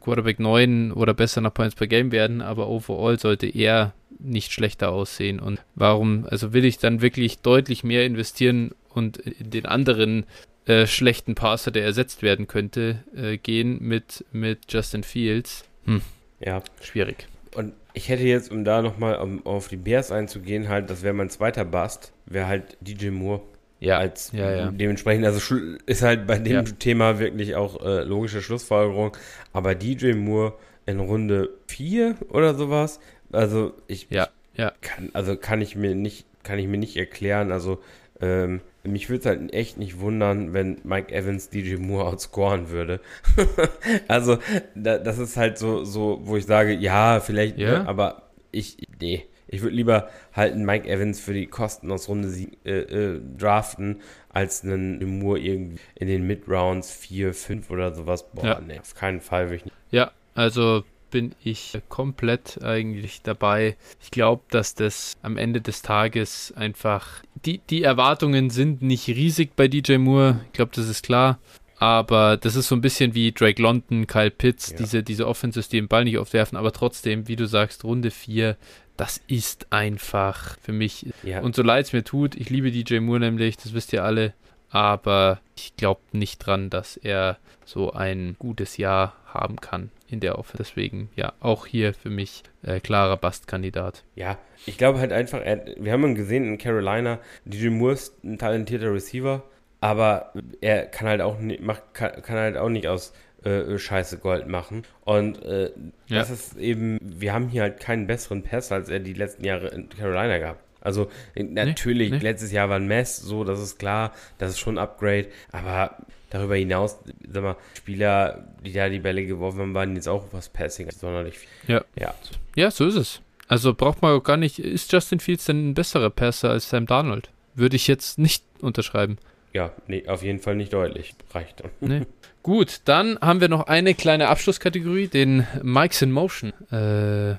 Quarterback 9 oder besser nach Points per Game werden, aber overall sollte er nicht schlechter aussehen. Und warum, also will ich dann wirklich deutlich mehr investieren und in den anderen äh, schlechten Passer, der ersetzt werden könnte, äh, gehen mit, mit Justin Fields? Hm. Ja. Schwierig. Und ich hätte jetzt, um da nochmal um, auf die Bears einzugehen, halt, das wäre mein zweiter Bust, wäre halt DJ Moore. Ja, als ja, ja. dementsprechend, also ist halt bei dem ja. Thema wirklich auch äh, logische Schlussfolgerung. Aber DJ Moore in Runde 4 oder sowas, also ich, ja, ja. kann, also kann ich mir nicht, kann ich mir nicht erklären. Also ähm, mich würde es halt echt nicht wundern, wenn Mike Evans DJ Moore outscoren würde. also, da, das ist halt so, so, wo ich sage, ja, vielleicht, yeah. ne, aber ich, nee. Ich würde lieber halt einen Mike Evans für die Kosten aus Runde äh, äh, draften, als einen Moore irgendwie in den Mid-Rounds 4, 5 oder sowas. Boah, ja. nee, auf keinen Fall würde ich nicht. Ja, also bin ich komplett eigentlich dabei. Ich glaube, dass das am Ende des Tages einfach die, die Erwartungen sind nicht riesig bei DJ Moore. Ich glaube, das ist klar. Aber das ist so ein bisschen wie Drake London, Kyle Pitts, ja. diese, diese Offenses, die den Ball nicht aufwerfen. Aber trotzdem, wie du sagst, Runde 4, das ist einfach für mich. Ja. Und so leid es mir tut, ich liebe DJ Moore nämlich, das wisst ihr alle. Aber ich glaube nicht dran, dass er so ein gutes Jahr haben kann in der Offense. Deswegen, ja, auch hier für mich äh, klarer Bastkandidat. Ja, ich glaube halt einfach, er, wir haben ihn gesehen in Carolina, DJ Moore ist ein talentierter Receiver, aber er kann halt auch nicht, macht, kann, kann halt auch nicht aus äh, Scheiße Gold machen. Und äh, ja. das ist eben, wir haben hier halt keinen besseren Pass, als er die letzten Jahre in Carolina gehabt. Also natürlich, nee, nee. letztes Jahr war ein Mess, so, das ist klar, das ist schon ein Upgrade, aber darüber hinaus, sag mal, Spieler, die da die Bälle geworfen haben, waren jetzt auch was Passing sonderlich viel. Ja. ja. Ja, so ist es. Also braucht man auch gar nicht, ist Justin Fields denn ein besserer Passer als Sam Darnold? Würde ich jetzt nicht unterschreiben. Ja, nee, auf jeden Fall nicht deutlich. Reicht dann. Nee. Gut, dann haben wir noch eine kleine Abschlusskategorie, den Mikes in Motion äh,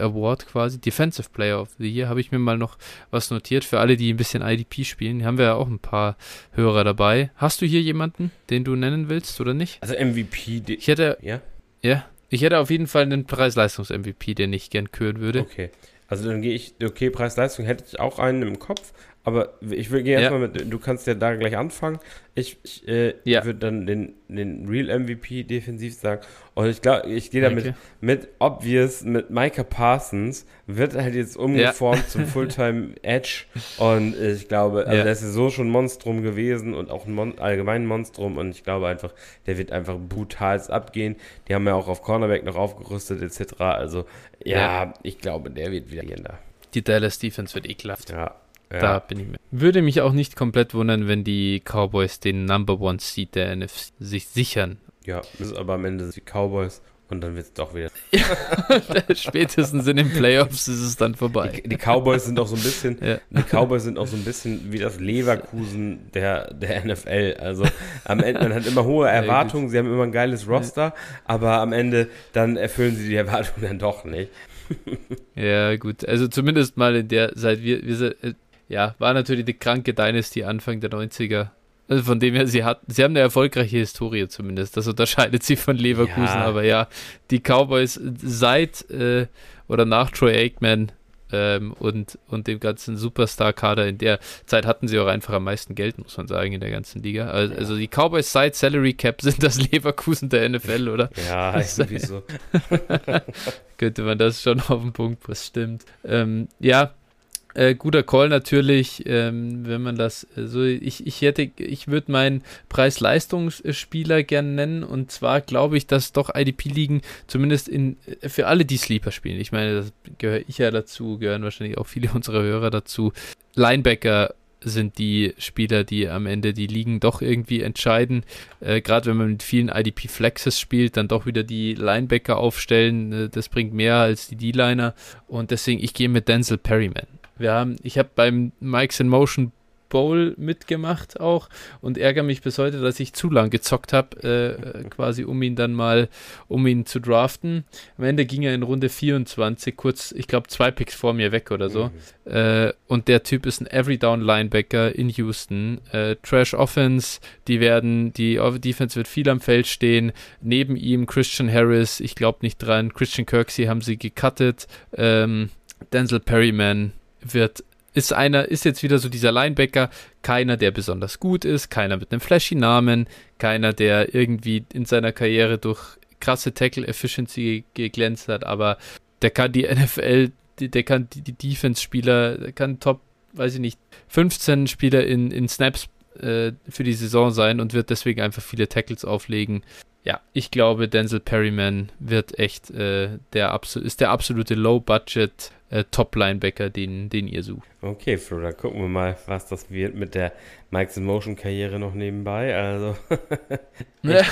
Award quasi, Defensive Player of the Year. Habe ich mir mal noch was notiert für alle, die ein bisschen IDP spielen. Hier haben wir ja auch ein paar Hörer dabei. Hast du hier jemanden, den du nennen willst oder nicht? Also MVP. Ich hätte, ja? Ja, ich hätte auf jeden Fall einen Preis-Leistungs-MVP, den ich gern küren würde. Okay. Also dann gehe ich, okay, Preis-Leistung hätte ich auch einen im Kopf, aber ich will gehe erstmal mit, du kannst ja da gleich anfangen. Ich, ich äh, ja. würde dann den, den Real MVP defensiv sagen. Und ich glaube, ich gehe damit mit Obvious, mit Micah Parsons, wird halt jetzt umgeformt ja. zum Fulltime Edge. Und ich glaube, also der ist so schon Monstrum gewesen und auch ein Mon allgemein Monstrum. Und ich glaube einfach, der wird einfach brutal abgehen. Die haben ja auch auf Cornerback noch aufgerüstet, etc. Also, ja, ich glaube, der wird wieder gehen da. Die Dallas Defense wird ekelhaft. Ja. Ja. Da bin ich mir. Würde mich auch nicht komplett wundern, wenn die Cowboys den Number One Seed der NFC sich sichern. Ja, ist aber am Ende die Cowboys und dann wird es doch wieder. Spätestens in den Playoffs ist es dann vorbei. Die, die Cowboys sind auch so ein bisschen, ja. die Cowboys sind auch so ein bisschen wie das Leverkusen der, der NFL. Also am Ende, man hat immer hohe Erwartungen, sie haben immer ein geiles Roster, aber am Ende dann erfüllen sie die Erwartungen dann doch nicht. ja, gut. Also zumindest mal in der, seit wir, wir ja, war natürlich die kranke Dynasty Anfang der 90er. Also von dem her, sie hat, sie haben eine erfolgreiche Historie zumindest. Das unterscheidet sie von Leverkusen. Ja. Aber ja, die Cowboys seit äh, oder nach Troy Aikman ähm, und, und dem ganzen Superstar-Kader. In der Zeit hatten sie auch einfach am meisten Geld, muss man sagen, in der ganzen Liga. Also, ja. also die Cowboys Side Salary Cap sind das Leverkusen der NFL, oder? Ja, irgendwie so. könnte man das schon auf den Punkt, was stimmt. Ähm, ja, äh, guter Call natürlich, ähm, wenn man das äh, so, ich, ich hätte, ich würde meinen Preis-Leistungsspieler gerne nennen und zwar glaube ich, dass doch IDP-Ligen zumindest in, äh, für alle, die Sleeper spielen, ich meine, das gehöre ich ja dazu, gehören wahrscheinlich auch viele unserer Hörer dazu, Linebacker sind die Spieler, die am Ende die Ligen doch irgendwie entscheiden. Äh, Gerade wenn man mit vielen IDP-Flexes spielt, dann doch wieder die Linebacker aufstellen. Äh, das bringt mehr als die D-Liner. Und deswegen, ich gehe mit Denzel Perryman. Wir haben, ich habe beim Mikes in Motion Bowl mitgemacht auch und ärgere mich bis heute, dass ich zu lang gezockt habe, äh, quasi um ihn dann mal, um ihn zu draften. Am Ende ging er in Runde 24, kurz, ich glaube, zwei Picks vor mir weg oder so. Mhm. Äh, und der Typ ist ein Every-Down Linebacker in Houston. Äh, Trash Offense, die werden, die Defense wird viel am Feld stehen. Neben ihm Christian Harris, ich glaube nicht dran. Christian Kirksey haben sie gecuttet. Ähm, Denzel Perryman, wird ist einer, ist jetzt wieder so dieser Linebacker, keiner, der besonders gut ist, keiner mit einem flashy Namen, keiner, der irgendwie in seiner Karriere durch krasse Tackle Efficiency geglänzt hat, aber der kann die NFL, der kann die, die Defense-Spieler, der kann Top, weiß ich nicht, 15 Spieler in, in Snaps äh, für die Saison sein und wird deswegen einfach viele Tackles auflegen. Ja, ich glaube, Denzel Perryman wird echt äh, der ist der absolute Low-Budget äh, Top-Linebacker, den, den ihr sucht. Okay, Flo, dann gucken wir mal, was das wird mit der Mike's Motion-Karriere noch nebenbei. Also. ich,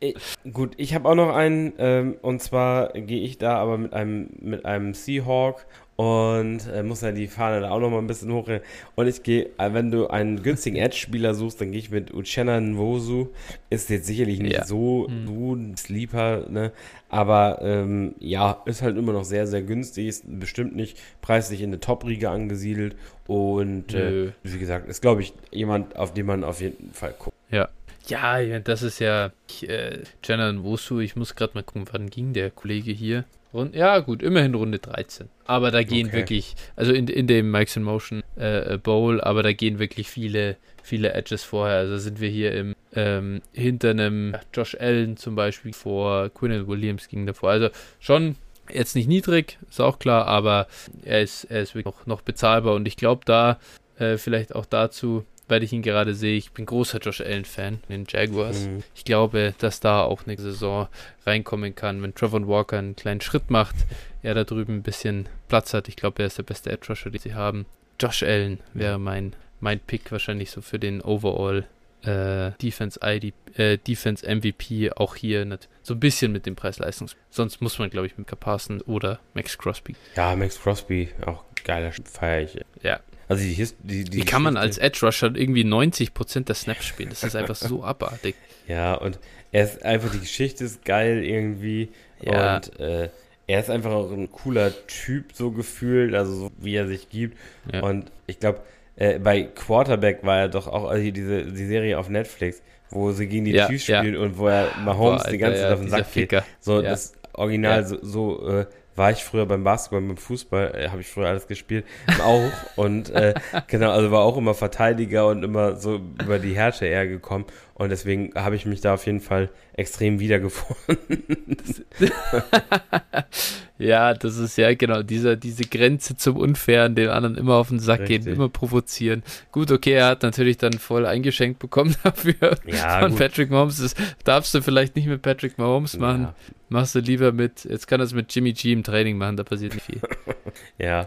ich, gut, ich habe auch noch einen, ähm, und zwar gehe ich da aber mit einem, mit einem Seahawk und äh, muss ja die Fahne da auch noch mal ein bisschen hoch. Und ich gehe, äh, wenn du einen günstigen Edge-Spieler suchst, dann gehe ich mit Uchenna Nwosu. Ist jetzt sicherlich nicht ja. so, mhm. so ein Sleeper, ne? Aber ähm, ja, ist halt immer noch sehr, sehr günstig. Ist bestimmt nicht preislich in der Top-Riege angesiedelt. Und äh, wie gesagt, ist, glaube ich, jemand, auf den man auf jeden Fall guckt. Ja, ja, das ist ja äh, Jenna Nwosu. Ich muss gerade mal gucken, wann ging der Kollege hier. Und, ja, gut, immerhin Runde 13. Aber da gehen okay. wirklich, also in, in dem Mike's in Motion äh, Bowl, aber da gehen wirklich viele, viele Edges vorher. Also sind wir hier im ähm, hinter einem Josh Allen zum Beispiel vor, Quinn Williams ging davor. Also schon jetzt nicht niedrig, ist auch klar, aber er ist, er ist wirklich noch, noch bezahlbar und ich glaube da äh, vielleicht auch dazu, weil ich ihn gerade sehe. Ich bin großer Josh Allen-Fan, den Jaguars. Mhm. Ich glaube, dass da auch eine Saison reinkommen kann, wenn Trevor Walker einen kleinen Schritt macht, er da drüben ein bisschen Platz hat. Ich glaube, er ist der beste Edge Rusher, den sie haben. Josh Allen wäre mein, mein Pick wahrscheinlich so für den Overall äh, Defense ID, äh, Defense MVP auch hier nicht, so ein bisschen mit dem Preis-Leistungs. Sonst muss man, glaube ich, mit Carparson oder Max Crosby. Ja, Max Crosby, auch geiler Feier ich. Ja, also die, die, die Wie kann man als Edge Rusher irgendwie 90% der Snaps spielen? Das ist einfach so abartig. Ja, und er ist einfach, die Geschichte ist geil irgendwie. Ja. Und äh, er ist einfach auch ein cooler Typ, so gefühlt, also so wie er sich gibt. Ja. Und ich glaube, äh, bei Quarterback war er doch auch also diese die Serie auf Netflix, wo sie gegen die ja, Chiefs spielen und wo er Mahomes Boah, Alter, die ganze Zeit auf den Sack geht. So, das Original so, so äh, war ich früher beim Basketball, beim Fußball, äh, habe ich früher alles gespielt, auch. und äh, genau, also war auch immer Verteidiger und immer so über die Härte eher gekommen. Und deswegen habe ich mich da auf jeden Fall extrem wiedergefunden. ja, das ist ja genau dieser, diese Grenze zum Unfairen, den anderen immer auf den Sack Richtig. gehen, immer provozieren. Gut, okay, er hat natürlich dann voll eingeschenkt bekommen dafür ja, von gut. Patrick Mahomes. Das darfst du vielleicht nicht mit Patrick Mahomes machen. Ja. Machst du lieber mit, jetzt kann es mit Jimmy G im Training machen, da passiert nicht viel. ja,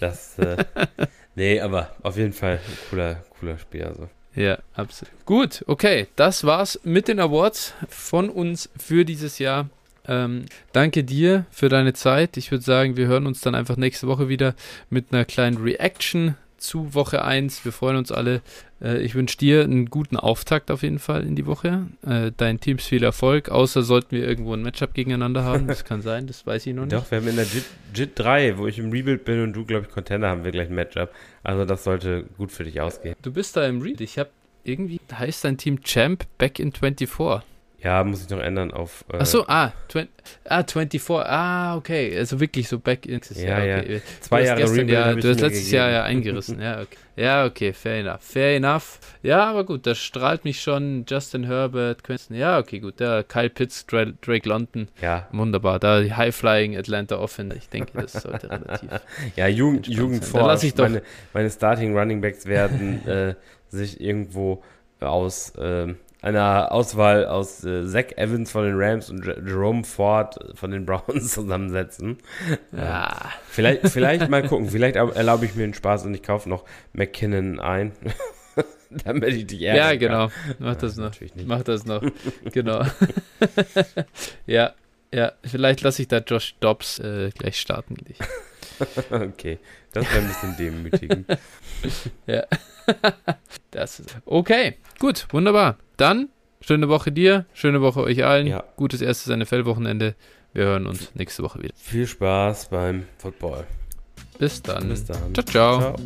das, äh, nee, aber auf jeden Fall ein cooler, cooler Spiel. Also. Ja, absolut. Gut, okay, das war's mit den Awards von uns für dieses Jahr. Ähm, danke dir für deine Zeit. Ich würde sagen, wir hören uns dann einfach nächste Woche wieder mit einer kleinen Reaction zu Woche 1. Wir freuen uns alle. Äh, ich wünsche dir einen guten Auftakt auf jeden Fall in die Woche. Äh, deinen Teams viel Erfolg, außer sollten wir irgendwo ein Matchup gegeneinander haben. Das kann sein, das weiß ich noch nicht. Doch, wir haben in der JIT, JIT 3, wo ich im Rebuild bin und du, glaube ich, Contender, haben wir gleich ein Matchup. Also das sollte gut für dich ausgehen. Du bist da im Rebuild. Ich habe irgendwie, heißt dein Team Champ Back in 24. Ja, muss ich noch ändern auf. Äh, Ach so, ah, 20, ah, 24. Ah, okay. Also wirklich so back in. Ja, ja. Okay. Zwei Jahre gestern, ja, Du hast letztes gegeben. Jahr ja eingerissen. ja, okay. Ja, okay, fair enough. Fair enough. Ja, aber gut, das strahlt mich schon. Justin Herbert, Quentin. Ja, okay, gut. Der Kyle Pitts, Drake London. Ja. Wunderbar. Da die High-Flying Atlanta Offense. Ich denke, das sollte relativ. ja, Jugend, Jugend vor. Lass ich doch. Meine, meine Starting Running Backs werden äh, sich irgendwo aus. Äh, einer Auswahl aus äh, Zach Evans von den Rams und Jerome Ford von den Browns zusammensetzen. Ja. vielleicht, vielleicht mal gucken. Vielleicht erlaube ich mir den Spaß und ich kaufe noch McKinnon ein. Damit ich dich ärgere. Ja, genau. Mach das ja, noch. Mach das noch. genau. ja, ja. Vielleicht lasse ich da Josh Dobbs äh, gleich starten. okay. Das wäre ein bisschen demütigend. ja. das ist okay. Gut, wunderbar. Dann schöne Woche dir, schöne Woche euch allen. Ja. Gutes erstes NFL-Wochenende. Wir hören uns nächste Woche wieder. Viel Spaß beim Football. Bis dann. Bis dann. ciao. ciao. ciao.